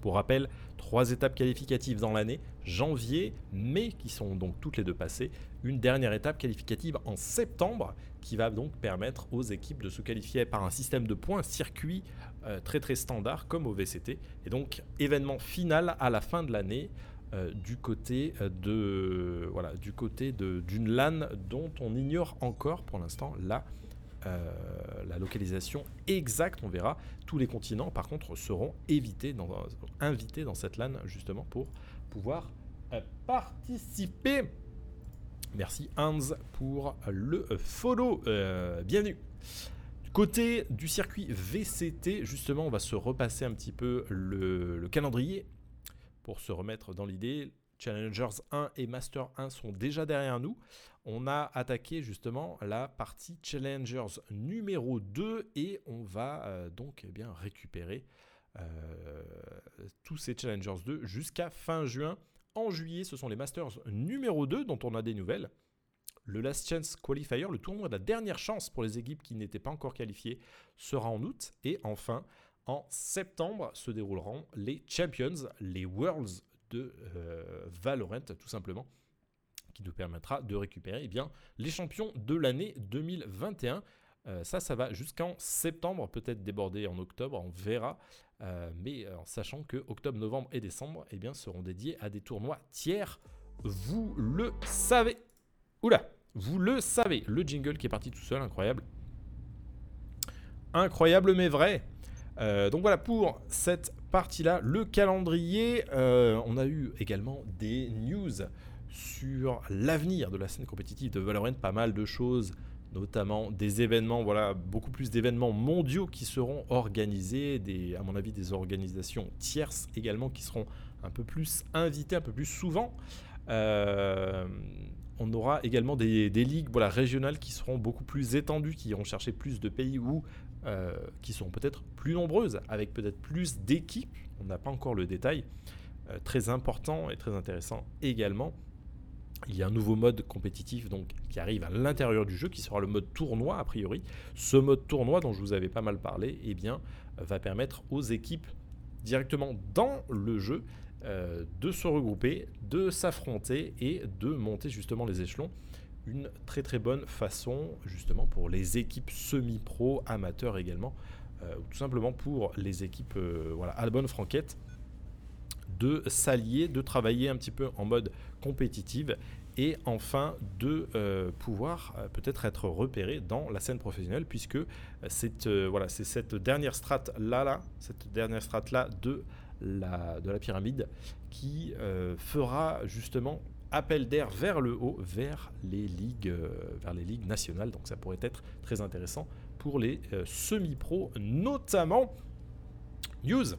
Pour rappel, trois étapes qualificatives dans l'année, janvier, mai, qui sont donc toutes les deux passées, une dernière étape qualificative en septembre, qui va donc permettre aux équipes de se qualifier par un système de points, circuit euh, très très standard comme au VCT, et donc événement final à la fin de l'année. Euh, du côté de voilà du côté d'une LAN dont on ignore encore pour l'instant la euh, la localisation exacte, on verra. Tous les continents, par contre, seront invités dans cette LAN, justement, pour pouvoir euh, participer. Merci Hans pour le follow. Euh, bienvenue. Côté du circuit VCT, justement, on va se repasser un petit peu le calendrier pour se remettre dans l'idée. Challengers 1 et Master 1 sont déjà derrière nous. On a attaqué justement la partie Challengers numéro 2 et on va euh, donc eh bien récupérer euh, tous ces Challengers 2 jusqu'à fin juin. En juillet, ce sont les Masters numéro 2 dont on a des nouvelles. Le Last Chance Qualifier, le tournoi de la dernière chance pour les équipes qui n'étaient pas encore qualifiées, sera en août. Et enfin, en septembre se dérouleront les Champions, les Worlds de euh, Valorant tout simplement qui nous permettra de récupérer eh bien, les champions de l'année 2021. Euh, ça, ça va jusqu'en septembre, peut-être déborder en octobre, on verra. Euh, mais en sachant que octobre, novembre et décembre eh bien, seront dédiés à des tournois tiers. Vous le savez. Oula, vous le savez. Le jingle qui est parti tout seul, incroyable. Incroyable mais vrai. donc voilà pour cette partie-là. Le calendrier, euh, on a eu également des news sur l'avenir de la scène compétitive de Valorant, pas mal de choses, notamment des événements, voilà, beaucoup plus d'événements mondiaux qui seront organisés, à mon avis des organisations tierces également qui seront un peu plus invitées, un peu plus souvent. Euh, on aura également des, ligues voilà, régionales qui seront beaucoup plus étendues, qui iront chercher plus de pays où euh, qui sont peut-être plus nombreuses, avec peut-être plus d'équipes, on n'a pas encore le détail, euh, très important et très intéressant également. Il y a un nouveau mode compétitif donc, qui arrive à l'intérieur du jeu, qui sera le mode tournoi a priori. Ce mode tournoi dont je vous avais pas mal parlé, eh bien, va permettre aux équipes directement dans le jeu euh, de se regrouper, de s'affronter et de monter justement les échelons une très très bonne façon justement pour les équipes semi-pro, amateurs également, euh, ou tout simplement pour les équipes euh, voilà, à la bonne franquette, de s'allier, de travailler un petit peu en mode compétitive et enfin de euh, pouvoir peut-être être repéré dans la scène professionnelle puisque c'est voilà, c'est cette dernière strate là, là, cette dernière strate là de la, de la pyramide qui fera justement appel d'air vers le haut, vers les ligues, vers les ligues nationales. Donc ça pourrait être très intéressant pour les semi-pros notamment. News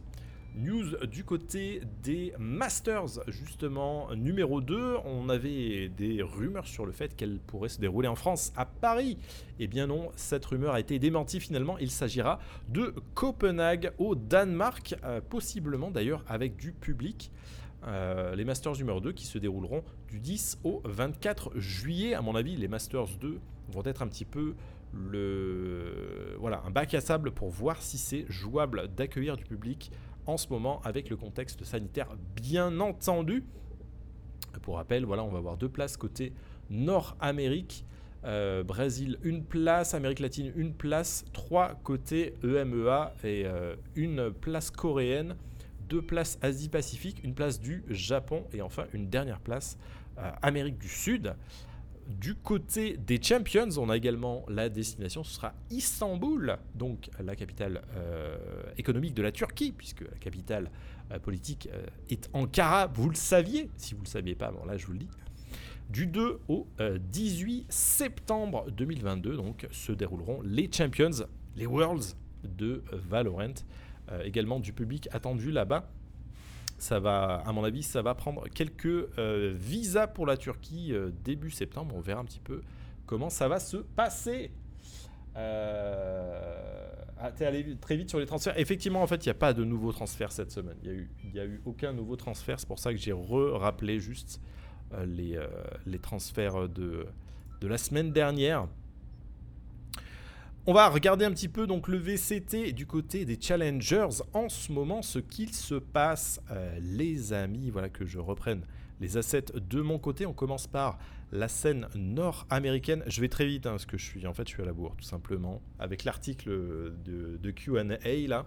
News du côté des Masters, justement, numéro 2. On avait des rumeurs sur le fait qu'elle pourrait se dérouler en France, à Paris. Eh bien non, cette rumeur a été démentie finalement. Il s'agira de Copenhague au Danemark, euh, possiblement d'ailleurs avec du public. Euh, les Masters numéro 2 qui se dérouleront du 10 au 24 juillet. À mon avis, les Masters 2 vont être un petit peu voilà un bac à sable pour voir si c'est jouable d'accueillir du public en ce moment avec le contexte sanitaire bien entendu. Pour rappel, voilà, on va avoir deux places côté Nord-Amérique. Euh, Brésil une place, Amérique latine une place, trois côtés EMEA et euh, une place coréenne, deux places Asie-Pacifique, une place du Japon et enfin une dernière place euh, Amérique du Sud. Du côté des Champions, on a également la destination, ce sera Istanbul, donc la capitale euh, économique de la Turquie, puisque la capitale euh, politique est Ankara, vous le saviez, si vous ne le saviez pas, bon là je vous le dis. Du 2 au 18 septembre 2022, donc se dérouleront les Champions, les Worlds de Valorant, également du public attendu là-bas ça va, à mon avis, ça va prendre quelques euh, visas pour la Turquie euh, début septembre. On verra un petit peu comment ça va se passer. Euh... Ah, t'es allé très vite sur les transferts. Effectivement, en fait, il n'y a pas de nouveaux transferts cette semaine. Il n'y a, eu, a eu aucun nouveau transfert. C'est pour ça que j'ai re-rappelé juste euh, les, transferts de la semaine dernière. On va regarder un petit peu donc le VCT du côté des challengers en ce moment, ce qu'il se passe, euh, les amis. Voilà que je reprenne les assets de mon côté. On commence par la scène nord-américaine. Je vais très vite hein, parce que je suis en fait je suis à la bourre tout simplement avec l'article de, de Q&A là.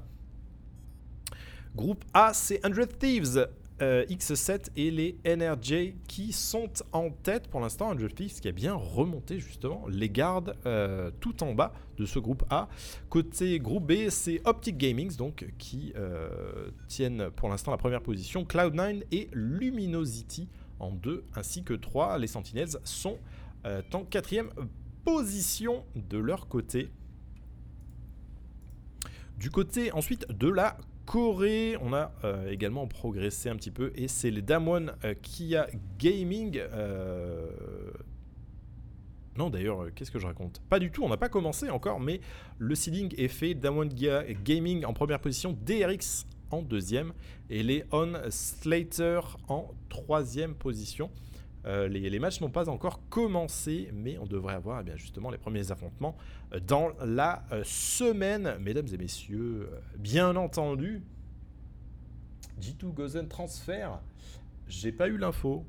Groupe A, c'est 100 Thieves. Euh, X7 et les NRJ qui sont en tête pour l'instant. Un Thieves qui a bien remonté justement les gardes euh, tout en bas de ce groupe A. Côté groupe B, c'est Optic Gaming donc qui euh, tiennent pour l'instant la première position. Cloud9 et Luminosity en 2 ainsi que 3. Les Sentinels sont en quatrième position de leur côté. Du côté ensuite de la Corée, on a euh, également progressé un petit peu et c'est les Damwon euh, Kia Gaming. Euh, non d'ailleurs, qu'est-ce que je raconte? Pas du tout, on n'a pas commencé encore, mais le seeding est fait. Damwon Kia Gaming en première position, DRX en deuxième et les On Slater en troisième position. Les, matchs n'ont pas encore commencé, mais on devrait avoir eh justement les premiers affrontements dans la semaine. Mesdames et messieurs, bien entendu, G2 Gozen transfert. J'ai pas eu l'info.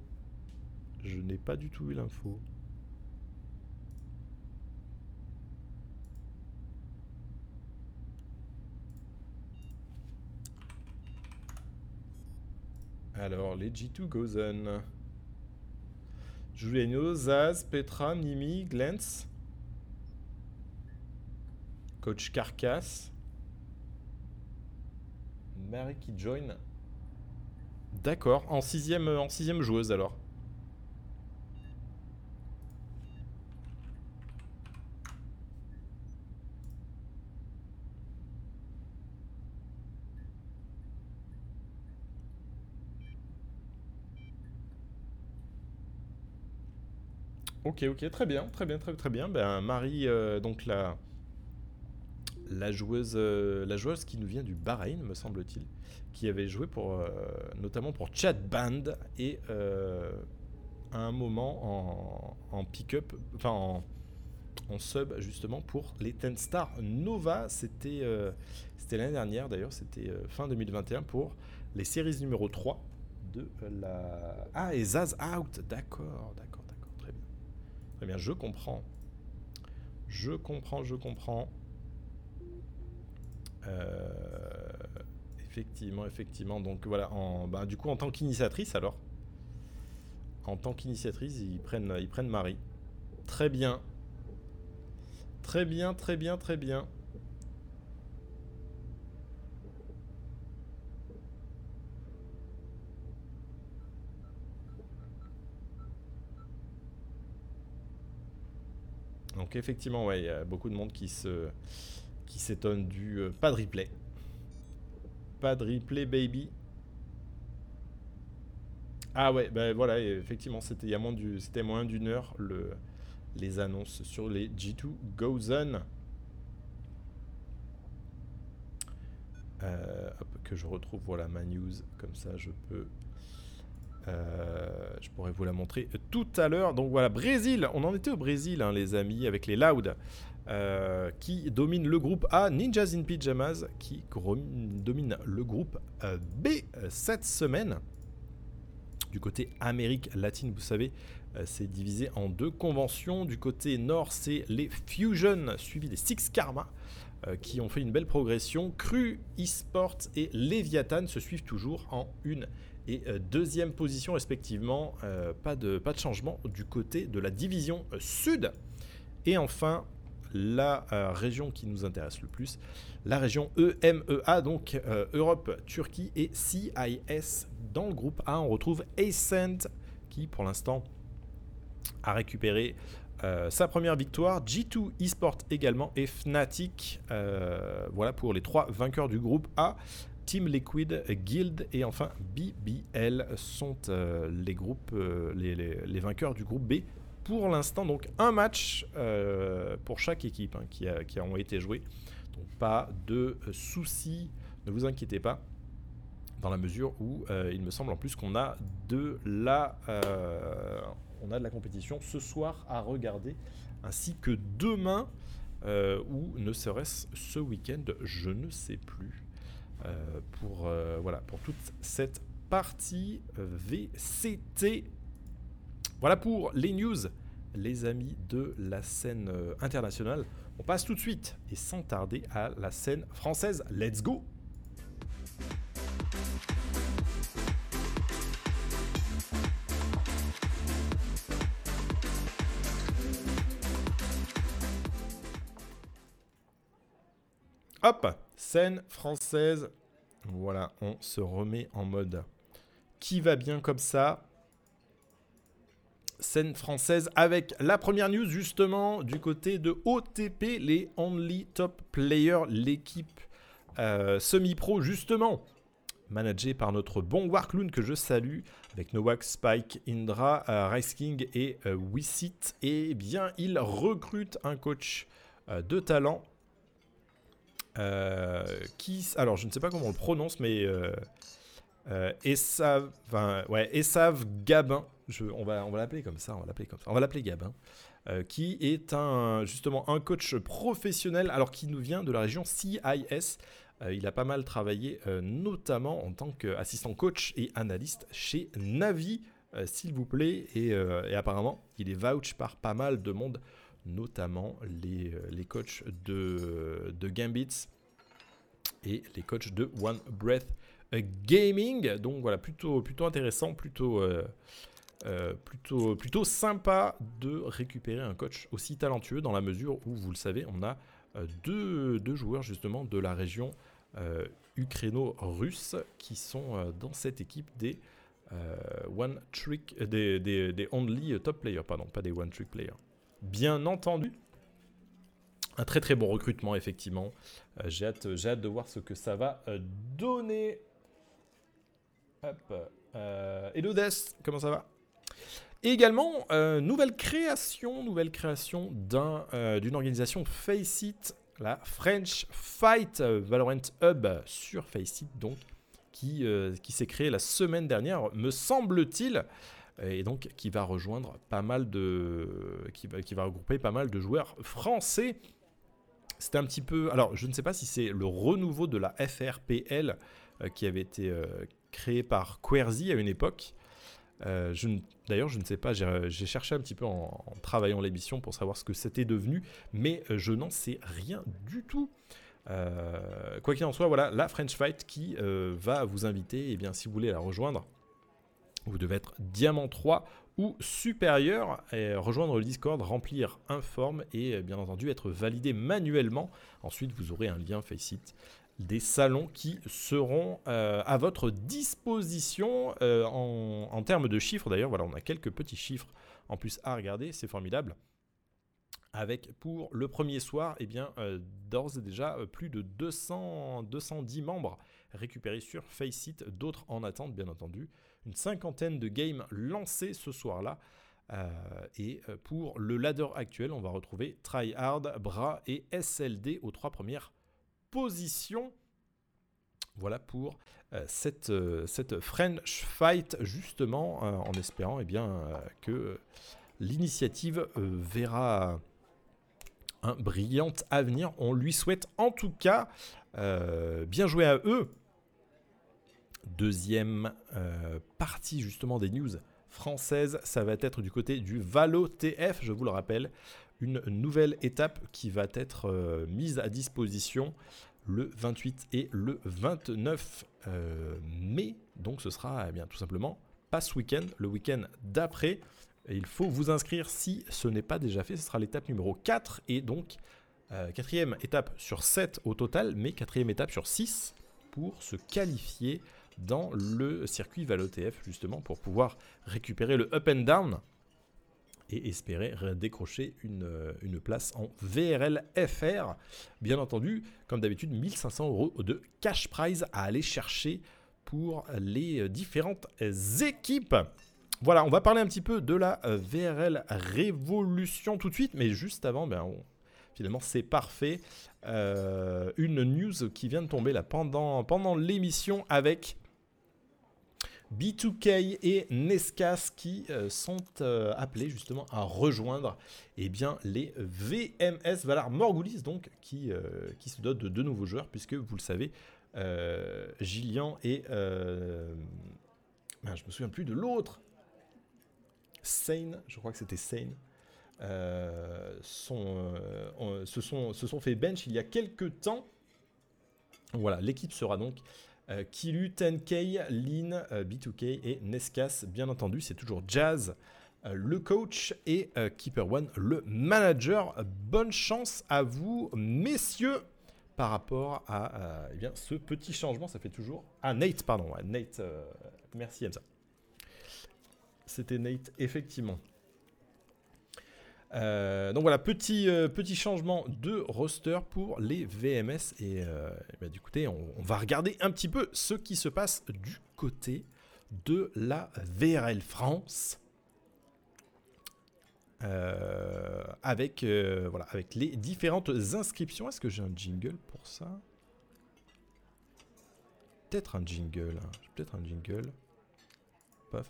Je n'ai pas du tout eu l'info. Alors, les G2 Gozen. Juliano, Zaz, Petra, Nimi, Glens. Coach Carcass. Mary qui join. D'accord, en sixième joueuse alors. Ok, ok, très bien, très bien, très très bien. Ben Marie, euh, donc la joueuse, euh, la joueuse qui nous vient du Bahreïn, me semble-t-il, qui avait joué pour, euh, notamment pour Chat Band et à un moment en, pick-up, enfin en, sub justement pour les 10 Star Nova. C'était c'était l'année dernière d'ailleurs, c'était fin 2021 pour les séries numéro 3 de la. Ah, et Zaz Out, d'accord, d'accord. Très bien, je comprends. Je comprends, je comprends. Euh, effectivement, effectivement. Donc voilà, bah, du coup, en tant qu'initiatrice, alors, en tant qu'initiatrice, ils prennent, ils prennent Marie. Très bien. Très bien, très bien, très bien. Donc effectivement, ouais, il y a beaucoup de monde qui se qui s'étonne du euh, pas de replay. Pas de replay, baby. Ah ouais, ben voilà, effectivement, c'était il y a moins du, c'était moins d'une heure le les annonces sur les G2 Gozen. Euh, que je retrouve voilà ma news comme ça je peux je pourrais vous la montrer tout à l'heure. Donc voilà, Brésil, on en était au Brésil, hein, les amis, avec les Loud, euh, qui domine le groupe A, Ninjas in Pyjamas, qui domine le groupe B cette semaine. Du côté Amérique latine, vous savez, c'est divisé en deux conventions. Du côté nord, c'est les Fusion, suivi des Six Karma. Euh, qui ont fait une belle progression. Cru, eSport et Leviathan se suivent toujours en une et euh, deuxième position respectivement. Euh, pas, de, changement du côté de la division sud. Et enfin, la région qui nous intéresse le plus, la région EMEA, donc Europe, Turquie et CIS. Dans le groupe A, on retrouve Ascent qui pour l'instant a récupéré euh, sa première victoire, G2 Esport également et Fnatic. Euh, voilà pour les trois vainqueurs du groupe A. Team Liquid, Guild et enfin BBL sont euh, les groupes, les, vainqueurs du groupe B. Pour l'instant, donc un match pour chaque équipe hein, qui, a, qui ont été joués. Donc pas de soucis, ne vous inquiétez pas dans la mesure où il me semble en plus qu'on a de la on a de la compétition ce soir à regarder, ainsi que demain, euh, ou ne serait-ce ce week-end, je ne sais plus, euh, pour, euh, voilà, pour toute cette partie VCT. Voilà pour les news, les amis de la scène internationale. On passe tout de suite et sans tarder à la scène française. Let's go Hop, scène française. Voilà, on se remet en mode qui va bien comme ça? Scène française avec la première news justement du côté de OTP, les Only Top Players, l'équipe euh, semi-pro justement, managée par notre bon Warcloon que je salue, avec Nowak, Spike, Indra, euh, Rice King et euh, Wissit. Et eh bien, il recrute un coach de talent euh, qui, alors je ne sais pas comment on le prononce, mais euh, euh Essav, enfin, ouais, Essav Gabin, je, on va, on va l'appeler comme ça, on va l'appeler comme ça, on va l'appeler Gabin, qui est un, justement un coach professionnel, alors qui nous vient de la région CIS. il a pas mal travaillé, notamment en tant qu'assistant coach et analyste chez Navi, s'il vous plaît, et, et, apparemment, il est vouch par pas mal de monde notamment les, euh, les coachs de, de Gambits et les coachs de One Breath Gaming. Donc voilà, plutôt, intéressant, plutôt, euh, euh, plutôt, sympa de récupérer un coach aussi talentueux dans la mesure où, vous le savez, on a deux, joueurs justement de la région ukraino-russe qui sont dans cette équipe des One Trick, des Only Top Players, pardon, pas des One Trick Players bien entendu. Un très très bon recrutement, effectivement. Euh, j'ai hâte, hâte, de voir ce que ça va euh, donner. Hop. Euh, Hello comment ça va? Également, nouvelle création, nouvelle création d'une organisation Faceit, la French Fight Valorant Hub sur Faceit, donc, qui s'est créée la semaine dernière, me semble-t-il et donc qui va rejoindre pas mal de, qui va, qui va regrouper pas mal de joueurs français. C'était un petit peu, alors je ne sais pas si c'est le renouveau de la FRPL euh, qui avait été euh, créé par Querzy à une époque. Euh, d'ailleurs, je ne sais pas, j'ai cherché un petit peu en, travaillant l'émission pour savoir ce que c'était devenu, mais je n'en sais rien du tout. quoi qu'il en soit, voilà, la French Fight qui va vous inviter, et eh bien, si vous voulez la rejoindre, vous devez être diamant 3 ou supérieur et rejoindre le Discord, remplir un form et bien entendu être validé manuellement. Ensuite, vous aurez un lien Faceit des salons qui seront euh, à votre disposition euh, en, en, termes de chiffres. D'ailleurs, voilà, on a quelques petits chiffres en plus à regarder, c'est formidable. avec pour le premier soir, eh bien, d'ores et déjà plus de 200, 210 membres récupérés sur Faceit, d'autres en attente bien entendu. Une cinquantaine de games lancés ce soir-là. et pour le ladder actuel, on va retrouver Tryhard, Bra et SLD aux trois premières positions. Voilà pour euh, cette, euh, French Fight, justement, euh, en espérant eh bien, que l'initiative verra un brillant avenir. On lui souhaite en tout cas bien jouer à eux. Deuxième partie justement des news françaises, ça va être du côté du Valo TF, je vous le rappelle, une nouvelle étape qui va être mise à disposition le 28 et le 29 euh, mai. Donc ce sera eh bien, tout simplement pas ce week-end, le week-end d'après. Il faut vous inscrire si ce n'est pas déjà fait. Ce sera l'étape numéro 4 et donc euh, quatrième étape sur 7 au total, mais quatrième étape sur 6 pour se qualifier dans le circuit ValoTF justement pour pouvoir récupérer le up and down et espérer décrocher une, euh, une, place en VRL FR. Bien entendu, comme d'habitude, 1500 euros de cash prize à aller chercher pour les euh, différentes équipes. Voilà, on va parler un petit peu de la euh, VRL Révolution tout de suite, mais juste avant, ben, finalement c'est parfait. une news qui vient de tomber là pendant, pendant l'émission avec B2K et Nescas qui euh, sont euh, appelés justement à rejoindre eh bien, les VMS Valar Morgulis donc qui, euh, qui se dotent de deux nouveaux joueurs puisque vous le savez Gillian et ben, je me souviens plus de l'autre. Sane je crois que c'était Sane sont, se, sont, se sont fait bench il y a quelques temps. Voilà l'équipe sera donc Kilu, 10K, Lean, euh, B2K et Nescas, bien entendu, c'est toujours Jazz, euh, le coach et Keeper One, le manager. Bonne chance à vous, messieurs, par rapport à eh bien, ce petit changement. Ça fait toujours. Ah, Nate, pardon. Nate, merci Hamza. C'était Nate, effectivement. Euh, donc voilà, petit, euh, petit changement de roster pour les VMS. Et, euh, bah, du côté, on, va regarder un petit peu ce qui se passe du côté de la VRL France. avec, voilà, avec les différentes inscriptions. Est-ce que j'ai un jingle pour ça? Peut-être un jingle. Hein. Peut-être un jingle. Paf.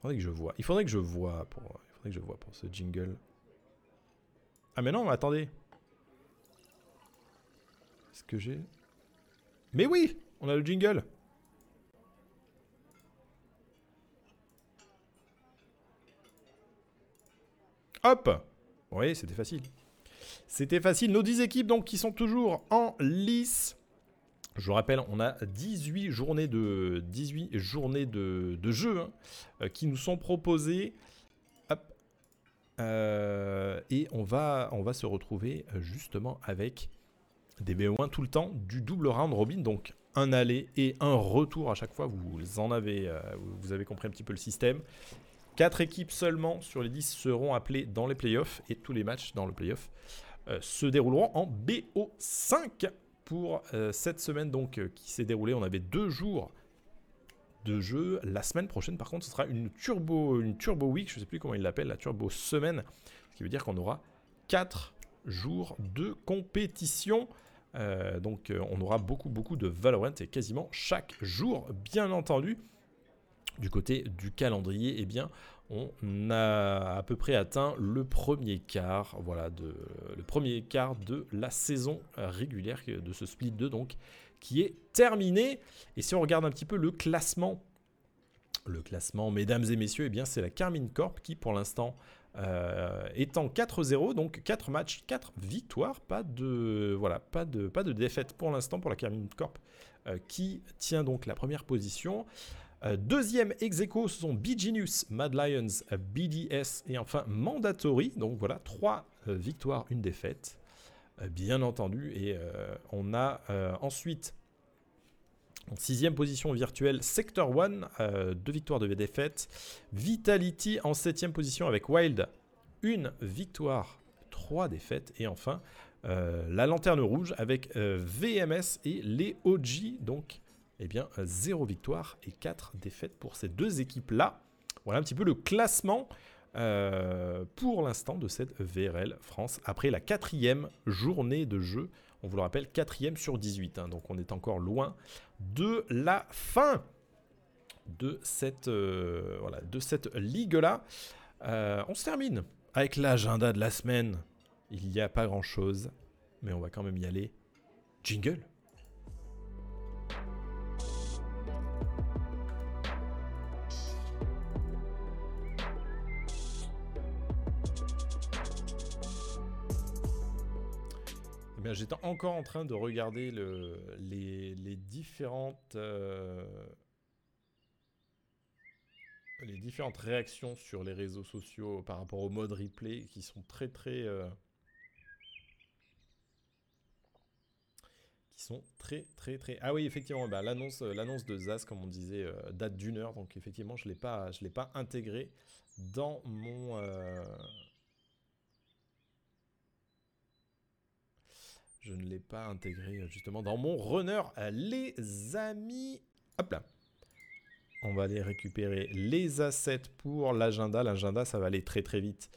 Faudrait que je vois. Il faudrait que je vois pour que je vois pour ce jingle. Ah mais non, attendez. Est-ce que j'ai... Mais oui On a le jingle Hop Oui, c'était facile. C'était facile. Nos 10 équipes donc qui sont toujours en lice. Je vous rappelle, on a 18 journées de, 18 journées de, de jeu hein, euh, qui nous sont proposées. Euh, et on va, se retrouver euh, justement avec des BO1 tout le temps, du double round robin, donc un aller et un retour à chaque fois. Vous en avez, euh, compris un petit peu le système. Quatre équipes seulement sur les 10 seront appelées dans les playoffs et tous les matchs dans le playoff se dérouleront en BO5 pour cette semaine donc qui s'est déroulée. On avait deux jours jeu. La semaine prochaine, par contre, ce sera une turbo, une turbo week, je ne sais plus comment il l'appelle, la turbo semaine, ce qui veut dire qu'on aura 4 jours de compétition. Euh, donc euh, on aura beaucoup beaucoup de Valorant et quasiment chaque jour, bien entendu. Du côté du calendrier, eh bien, on a à peu près atteint le premier quart, voilà, de, le premier quart de la saison régulière de ce split 2, donc qui est terminé. Et si on regarde un petit peu le classement, le classement, mesdames et messieurs, eh bien c'est la Carmine Corp qui pour l'instant euh, est en 4-0, donc 4 matchs, 4 victoires, pas de, voilà, pas de, pas de défaite pour l'instant pour la Carmine Corp euh, qui tient donc la première position. Euh, deuxième ex ce sont Genius, Mad Lions, BDS et enfin Mandatory. Donc voilà, 3 victoires, une défaite. Euh, bien entendu. Et euh, on a euh, ensuite en sixième position virtuelle, Sector 1, deux victoires, de défaites. Vitality en septième position avec Wild, une victoire, 3 défaites. Et enfin, la lanterne rouge avec VMS et les OG. Donc, eh bien, 0 victoire et 4 défaites pour ces deux équipes-là. Voilà un petit peu le classement pour l'instant de cette VRL France après la quatrième journée de jeu. On vous le rappelle, quatrième sur 18. Hein. donc on est encore loin de la fin de cette, euh, ligue-là. Euh, on se termine avec l'agenda de la semaine. Il n'y a pas grand-chose, mais on va quand même y aller. Jingle j'étais encore en train de regarder le, les, différentes euh, les différentes réactions sur les réseaux sociaux par rapport au mode replay qui sont très très euh, qui sont très très très ah oui effectivement bah, l'annonce euh, l'annonce de Zaz comme on disait date d'une heure donc effectivement je l'ai pas je l'ai pas intégré dans mon je ne l'ai pas intégré justement dans mon runner les amis hop là on va aller récupérer les assets pour l'agenda. L'agenda, ça va aller très très vite.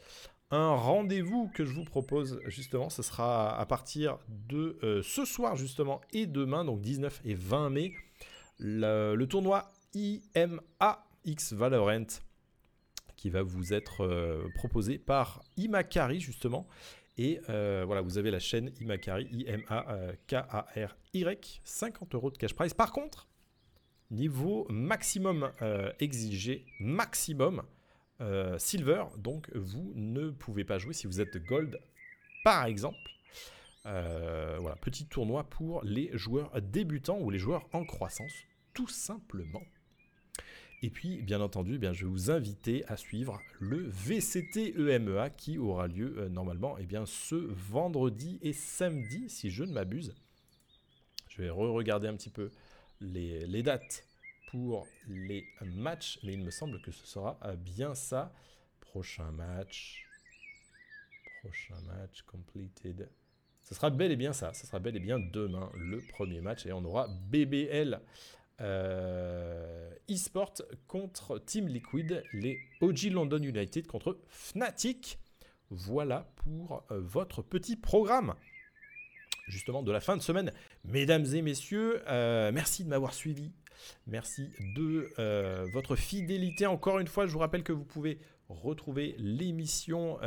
Un rendez-vous que je vous propose justement, ce sera à partir de euh, ce soir justement et demain, donc 19 et 20 mai, le, tournoi IMA X Valorant qui va vous être euh, proposé par Imakari justement. Et euh, voilà, vous avez la chaîne Imakari, I-M-A-K-A-R-Y, 50 euros de cash prize. Par contre, Niveau maximum euh, exigé, maximum euh, silver. Donc vous ne pouvez pas jouer si vous êtes gold, par exemple. Voilà, petit tournoi pour les joueurs débutants ou les joueurs en croissance, tout simplement. Et puis, bien entendu, eh bien, je vais vous inviter à suivre le VCT EMEA qui aura lieu normalement eh bien, ce vendredi et samedi, si je ne m'abuse. Je vais re-regarder un petit peu les, dates pour les matchs, mais il me semble que ce sera bien ça. Prochain match. Prochain match completed. Ce sera bel et bien ça. Ce sera bel et bien demain le premier match et on aura BBL euh, eSport contre Team Liquid, les OG London United contre Fnatic. Voilà pour euh, votre petit programme justement de la fin de semaine. Mesdames et messieurs, euh, merci de m'avoir suivi. Merci de votre fidélité. Encore une fois, je vous rappelle que vous pouvez retrouver l'émission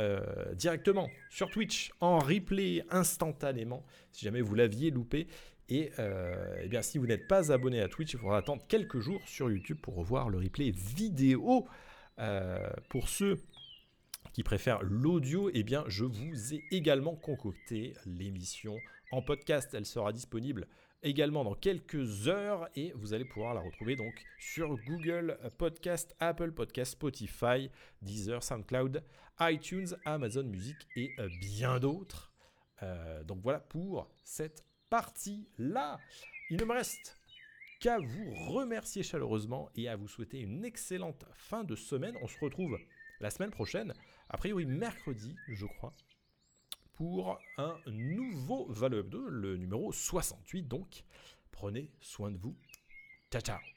directement sur Twitch en replay instantanément si jamais vous l'aviez loupé. Et, eh bien, si vous n'êtes pas abonné à Twitch, il faudra attendre quelques jours sur YouTube pour revoir le replay vidéo. pour ceux qui préfèrent l'audio, eh bien, je vous ai également concocté l'émission en podcast. Elle sera disponible également dans quelques heures et vous allez pouvoir la retrouver donc sur Google Podcast, Apple Podcast, Spotify, Deezer, SoundCloud, iTunes, Amazon Music et euh, bien d'autres. Euh, donc voilà pour cette partie-là. Il ne me reste qu'à vous remercier chaleureusement et à vous souhaiter une excellente fin de semaine. On se retrouve la semaine prochaine, a priori mercredi, je crois, pour un nouveau Valeur 2, le numéro 68 donc. Prenez soin de vous. Ciao ciao